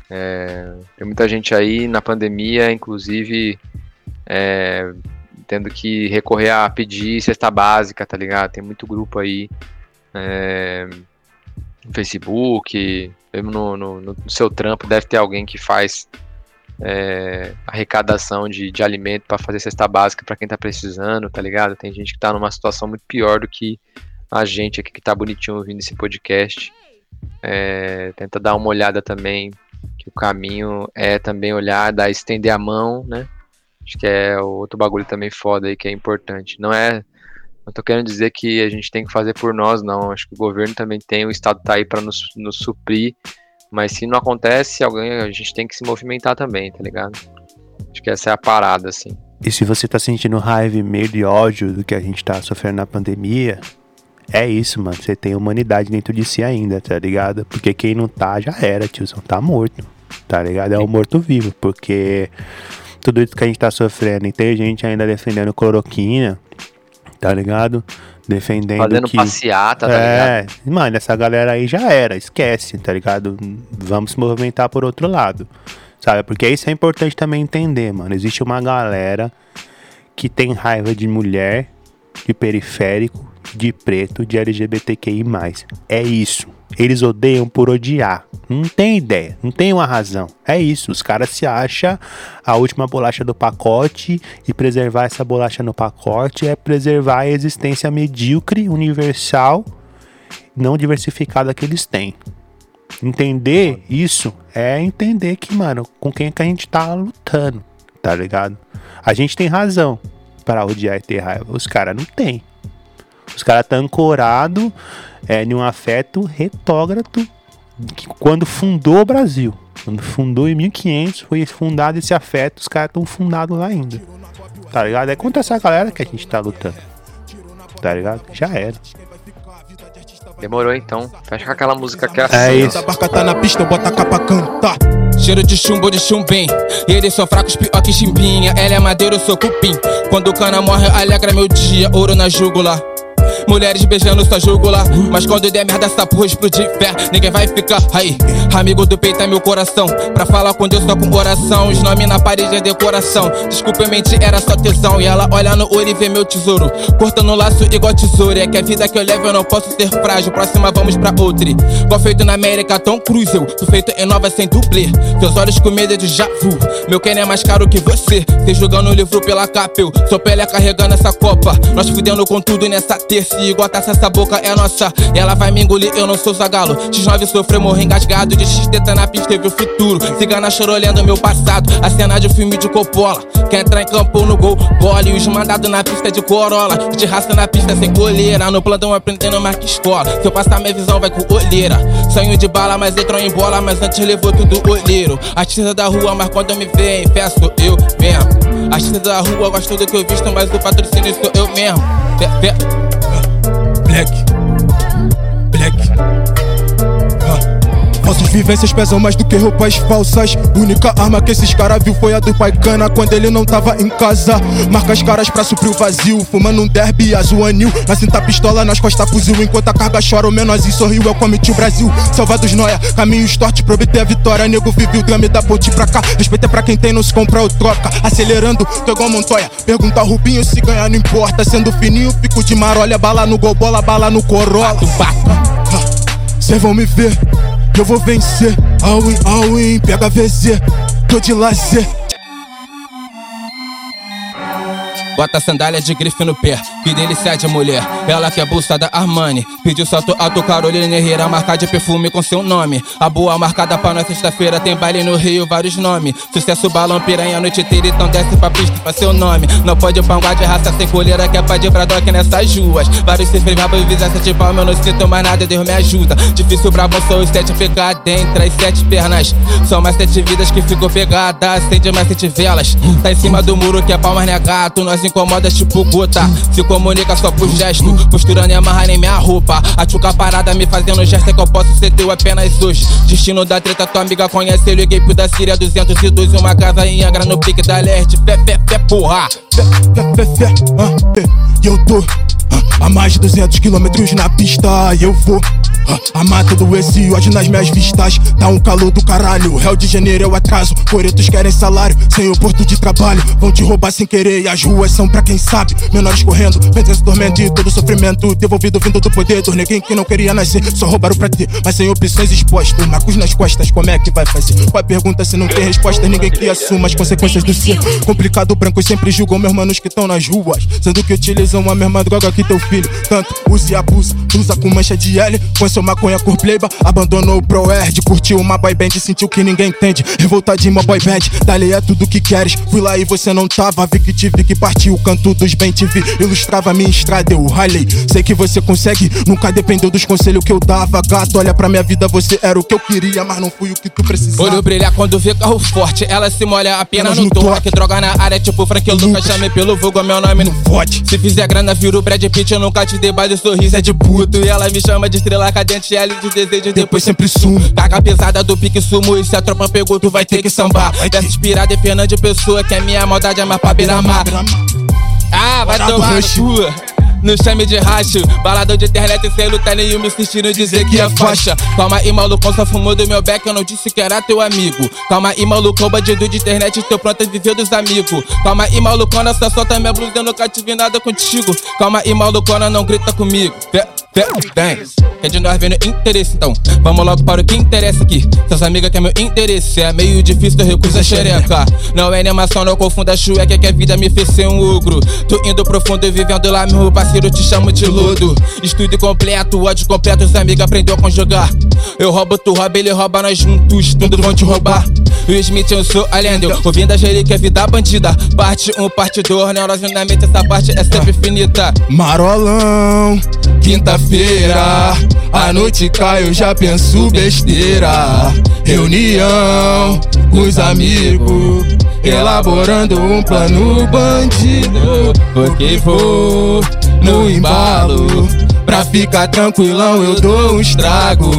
é, tem muita gente aí na pandemia, inclusive, é, tendo que recorrer a pedir cesta básica, tá ligado? Tem muito grupo aí é, no Facebook, mesmo no, no, no, seu trampo, deve ter alguém que faz é, arrecadação de, de alimento para fazer cesta básica para quem tá precisando, tá ligado? Tem gente que tá numa situação muito pior do que a gente aqui que tá bonitinho ouvindo esse podcast. É, tenta dar uma olhada também que o caminho é também olhar, dar, estender a mão, né? Acho que é outro bagulho também foda aí que é importante. Não é. Não tô querendo dizer que a gente tem que fazer por nós, não. Acho que o governo também tem, o Estado tá aí para nos, nos suprir. Mas se não acontece, alguém, a gente tem que se movimentar também, tá ligado? Acho que essa é a parada, assim. E se você tá sentindo raiva, medo e ódio do que a gente tá sofrendo na pandemia, é isso, mano. Você tem humanidade dentro de si ainda, tá ligado? Porque quem não tá já era, tiozão. Tá morto tá ligado? É o morto-vivo, porque tudo isso que a gente tá sofrendo, e tem gente ainda defendendo cloroquina, tá ligado? Defendendo Fazendo que... passeata, tá é, ligado? mano, essa galera aí já era, esquece, tá ligado? Vamos se movimentar por outro lado, sabe? Porque isso é importante também entender, mano. Existe uma galera que tem raiva de mulher, de periférico, de preto, de LGBTQI+. É isso. Eles odeiam por odiar. Não tem ideia, não tem uma razão. É isso, os caras se acham a última bolacha do pacote e preservar essa bolacha no pacote é preservar a existência medíocre, universal, não diversificada que eles têm. Entender isso é entender que, mano, com quem que a gente tá lutando, tá ligado? A gente tem razão para odiar e ter raiva, os caras não tem. Os caras estão ancorados é, em um afeto retógrafo que quando fundou o Brasil. Quando fundou em 1500, foi fundado esse afeto, os caras estão fundados lá ainda. Tá ligado? É contra essa galera que a gente tá lutando. Tá ligado? Já era. Demorou então. Fecha com aquela música que é assim. É isso. A barca tá na pista, bota a capa cantar. Cheiro de chumbo de chumbim E eles são fracos pior que chimbinha Ela é madeira, eu sou cupim Quando o cana morre, alegra meu dia Ouro na jugular Mulheres beijando sua jugular Mas quando der merda, essa porra explodir. Fé Ninguém vai ficar aí. Amigo do peito é meu coração. Pra falar com Deus só com oração Os nomes na parede é decoração. Desculpa, eu menti, era só tesão. E ela olha no olho e vê meu tesouro. Cortando laço igual tesouro. É que a vida que eu levo eu não posso ser frágil. Próxima vamos pra outra. Igual feito na América, Tom Cruise Eu. Feito em nova sem dublê. Teus olhos com medo de javu. Meu Ken é mais caro que você. Cê jogando o livro pela capa Eu. Sou pele carregando essa copa. Nós fudendo com tudo nessa terça igual taça essa boca é nossa. E ela vai me engolir, eu não sou zagalo. X9 sofreu, morri engasgado. De X teta na pista, teve o futuro. Cigana chorou olhando meu passado. A cena de filme de Coppola. Quer entrar em campo no gol, bola E os mandados na pista de Corolla. De raça na pista sem coleira. No plantão aprendendo que escola. Se eu passar minha visão vai com olheira. Sonho de bala, mas entrou em bola. Mas antes levou tudo olheiro. Artista da rua, mas quando me vê fé sou eu mesmo. Artista da rua, gosto do que eu visto Mas o patrocínio sou eu mesmo. Fé, fé Black. Black. Vivências pesam mais do que roupas falsas. Única arma que esses caras viu foi a do pai cana quando ele não tava em casa. Marca as caras pra suprir o vazio. Fumando um derby azul anil. Na cinta pistola, nas costas fuzil. Enquanto a carga chora, o menorzinho sorriu. Eu cometi o Brasil. Salvados noia, caminhos torte pra obter a vitória. Nego vive o drama da ponte pra cá. Respeito é pra quem tem, não se compra ou troca. Acelerando, tô igual Montoya. Pergunta ao Rubinho se ganhar, não importa. Sendo fininho, fico de marolha. Bala no gol, bola, bala no Corolla. Cês vão me ver, eu vou vencer. All in, all in, pega VZ, tô de lazer. Bota sandália de grife no pé, que delícia de mulher. Ela que é bolsa da Armani. Pediu salto alto, Carolina Herrera, marca de perfume com seu nome. A boa marcada pra nós sexta-feira, tem baile no Rio, vários nomes. Sucesso balão, piranha a noite inteira, então desce pra pista pra seu nome. Não pode panguar de raça sem coleira, que é pra de bradock nessas ruas. Vários se esfrevavam e visar sete palmas, eu não sinto mais nada, Deus me ajuda. Difícil brabo, sou os sete ficar dentro, as sete pernas. São mais sete vidas que ficou pegada, acende mais sete velas. Tá em cima do muro que é palmas negato, nós incomoda tipo gota. Se comunica só por gesto, postura nem amarra nem minha roupa. A tchuca parada me fazendo gesto é que eu posso ser teu apenas hoje. Destino da treta, tua amiga conhece, liguei pro da Síria 212, uma casa em Angra no pique da leste. Fé, fé, fé, porra. Fé, fé, fé, fé, ah. E eu tô a mais de 200 quilômetros na pista. Eu vou ah, amar todo esse ódio nas minhas vistas. Tá um calor do caralho. Réu de janeiro é o atraso. Coretos querem salário, sem o porto de trabalho. Vão te roubar sem querer. E as ruas são pra quem sabe. Menores correndo, esse tormento e todo sofrimento. Devolvido vindo do poder dos neguinhos que não queria nascer. Só roubaram pra ter, mas sem opções expostas. Macos nas costas, como é que vai fazer? Qual a pergunta se não tem resposta? Ninguém que assuma as consequências do ser. Complicado, brancos sempre julgam meus manos que estão nas ruas. Sendo que utilizam a mesma droga teu filho. Tanto usa e abusa, usa com mancha de L. Com seu maconha cor pleiba, abandonou o pro Erd. Curtiu uma boy band, sentiu que ninguém entende. Revoltadinho, uma boy band, dali é tudo que queres. Fui lá e você não tava, vi que tive que partir o canto dos bem te vi. Ilustrava minha estrada, eu ralei. Sei que você consegue, nunca dependeu dos conselhos que eu dava. Gato, olha pra minha vida, você era o que eu queria, mas não fui o que tu precisava. Olho brilha quando vê carro forte. Ela se molha apenas no no toque. Droga na área, tipo Frank Lucas. Chame pelo vulgo, meu nome não Fode. Se fizer grana, viro Brad Pitt. Eu nunca te dei baile, sorriso é de puto. E ela me chama de estrela cadente, L de desejo. Depois sempre sumo. Carga pesada do pique sumo. E se a tropa pegou, tu vai ter que sambar. Dessa inspirada é Fernando de Pessoa. Que a minha maldade é mais pra beira-mar. Ah, vai tomar no cu. Não chame de racho, balador de internet sem lutar nenhum me insistindo dizer que é faixa. Calma aí, malucão, só fumou do meu beck, eu não disse que era teu amigo. Calma aí, malucão, bandido de internet, teu pronto é viver dos amigos. Calma aí, malucona, só solta minha blusa, eu nunca tive nada contigo. Calma aí, malucona, não grita comigo. Tem, é de nós vendo interesse, então Vamos logo para o que interessa aqui Seus amigas querem meu interesse É meio difícil, eu recuso a xereca Não é animação, não confunda a chueca Que a vida me fez ser um ogro Tô indo profundo e vivendo lá, meu parceiro Te chamo de lodo Estudo completo, ódio completo Os amigos aprendeu a conjugar Eu roubo, tu rouba, ele rouba Nós juntos, tudo vão te roubar. O Smith, eu sou a lenda Ouvindo a que é vida bandida. Parte 1, um, parte 2, neurose na mente Essa parte é sempre finita. Marolão Quinta-feira, a noite cai, eu já penso besteira. Reunião com os amigos, elaborando um plano bandido. Porque vou no embalo. Pra ficar tranquilão eu dou um estrago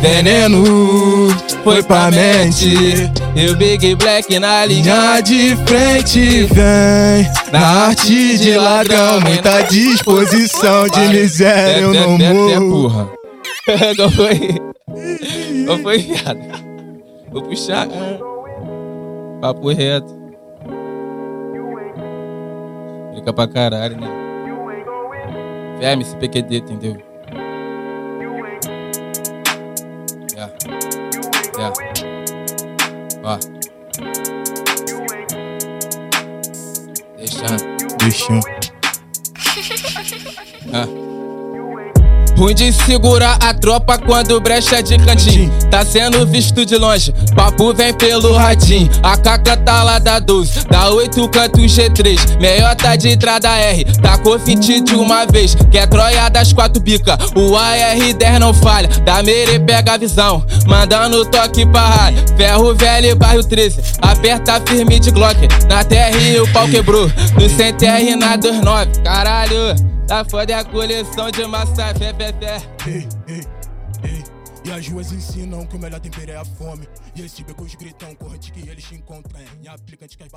Veneno foi pra mente E o Big Black na linha de frente Vem na arte de ladrão Muita disposição de miséria eu não morro Qual foi? Qual foi, viado? Vou puxar Papo reto Fica pra caralho, né? É, MC PQD, entendeu? Yeah. Yeah. Ó. Deixando. Deixando. ah. Ruim de segurar a tropa quando brecha de cantinho. Tá sendo visto de longe, papo vem pelo radinho. A caca tá lá da 12, da 8 canto G3. Meiota de entrada R, tacou 20 de uma vez. Que é Troia das quatro bica, o AR10 não falha. Da Mere pega a visão, mandando toque pra rádio. Ferro velho, bairro 13, aperta firme de Glock. Na TR o pau quebrou, no CTR na 29. Caralho. Tá foda a coleção de massa fé, fé, fé. E as ruas ensinam que o melhor tempero é a fome. E esse becos gritão, corrente que eles te encontram. E aplicante que as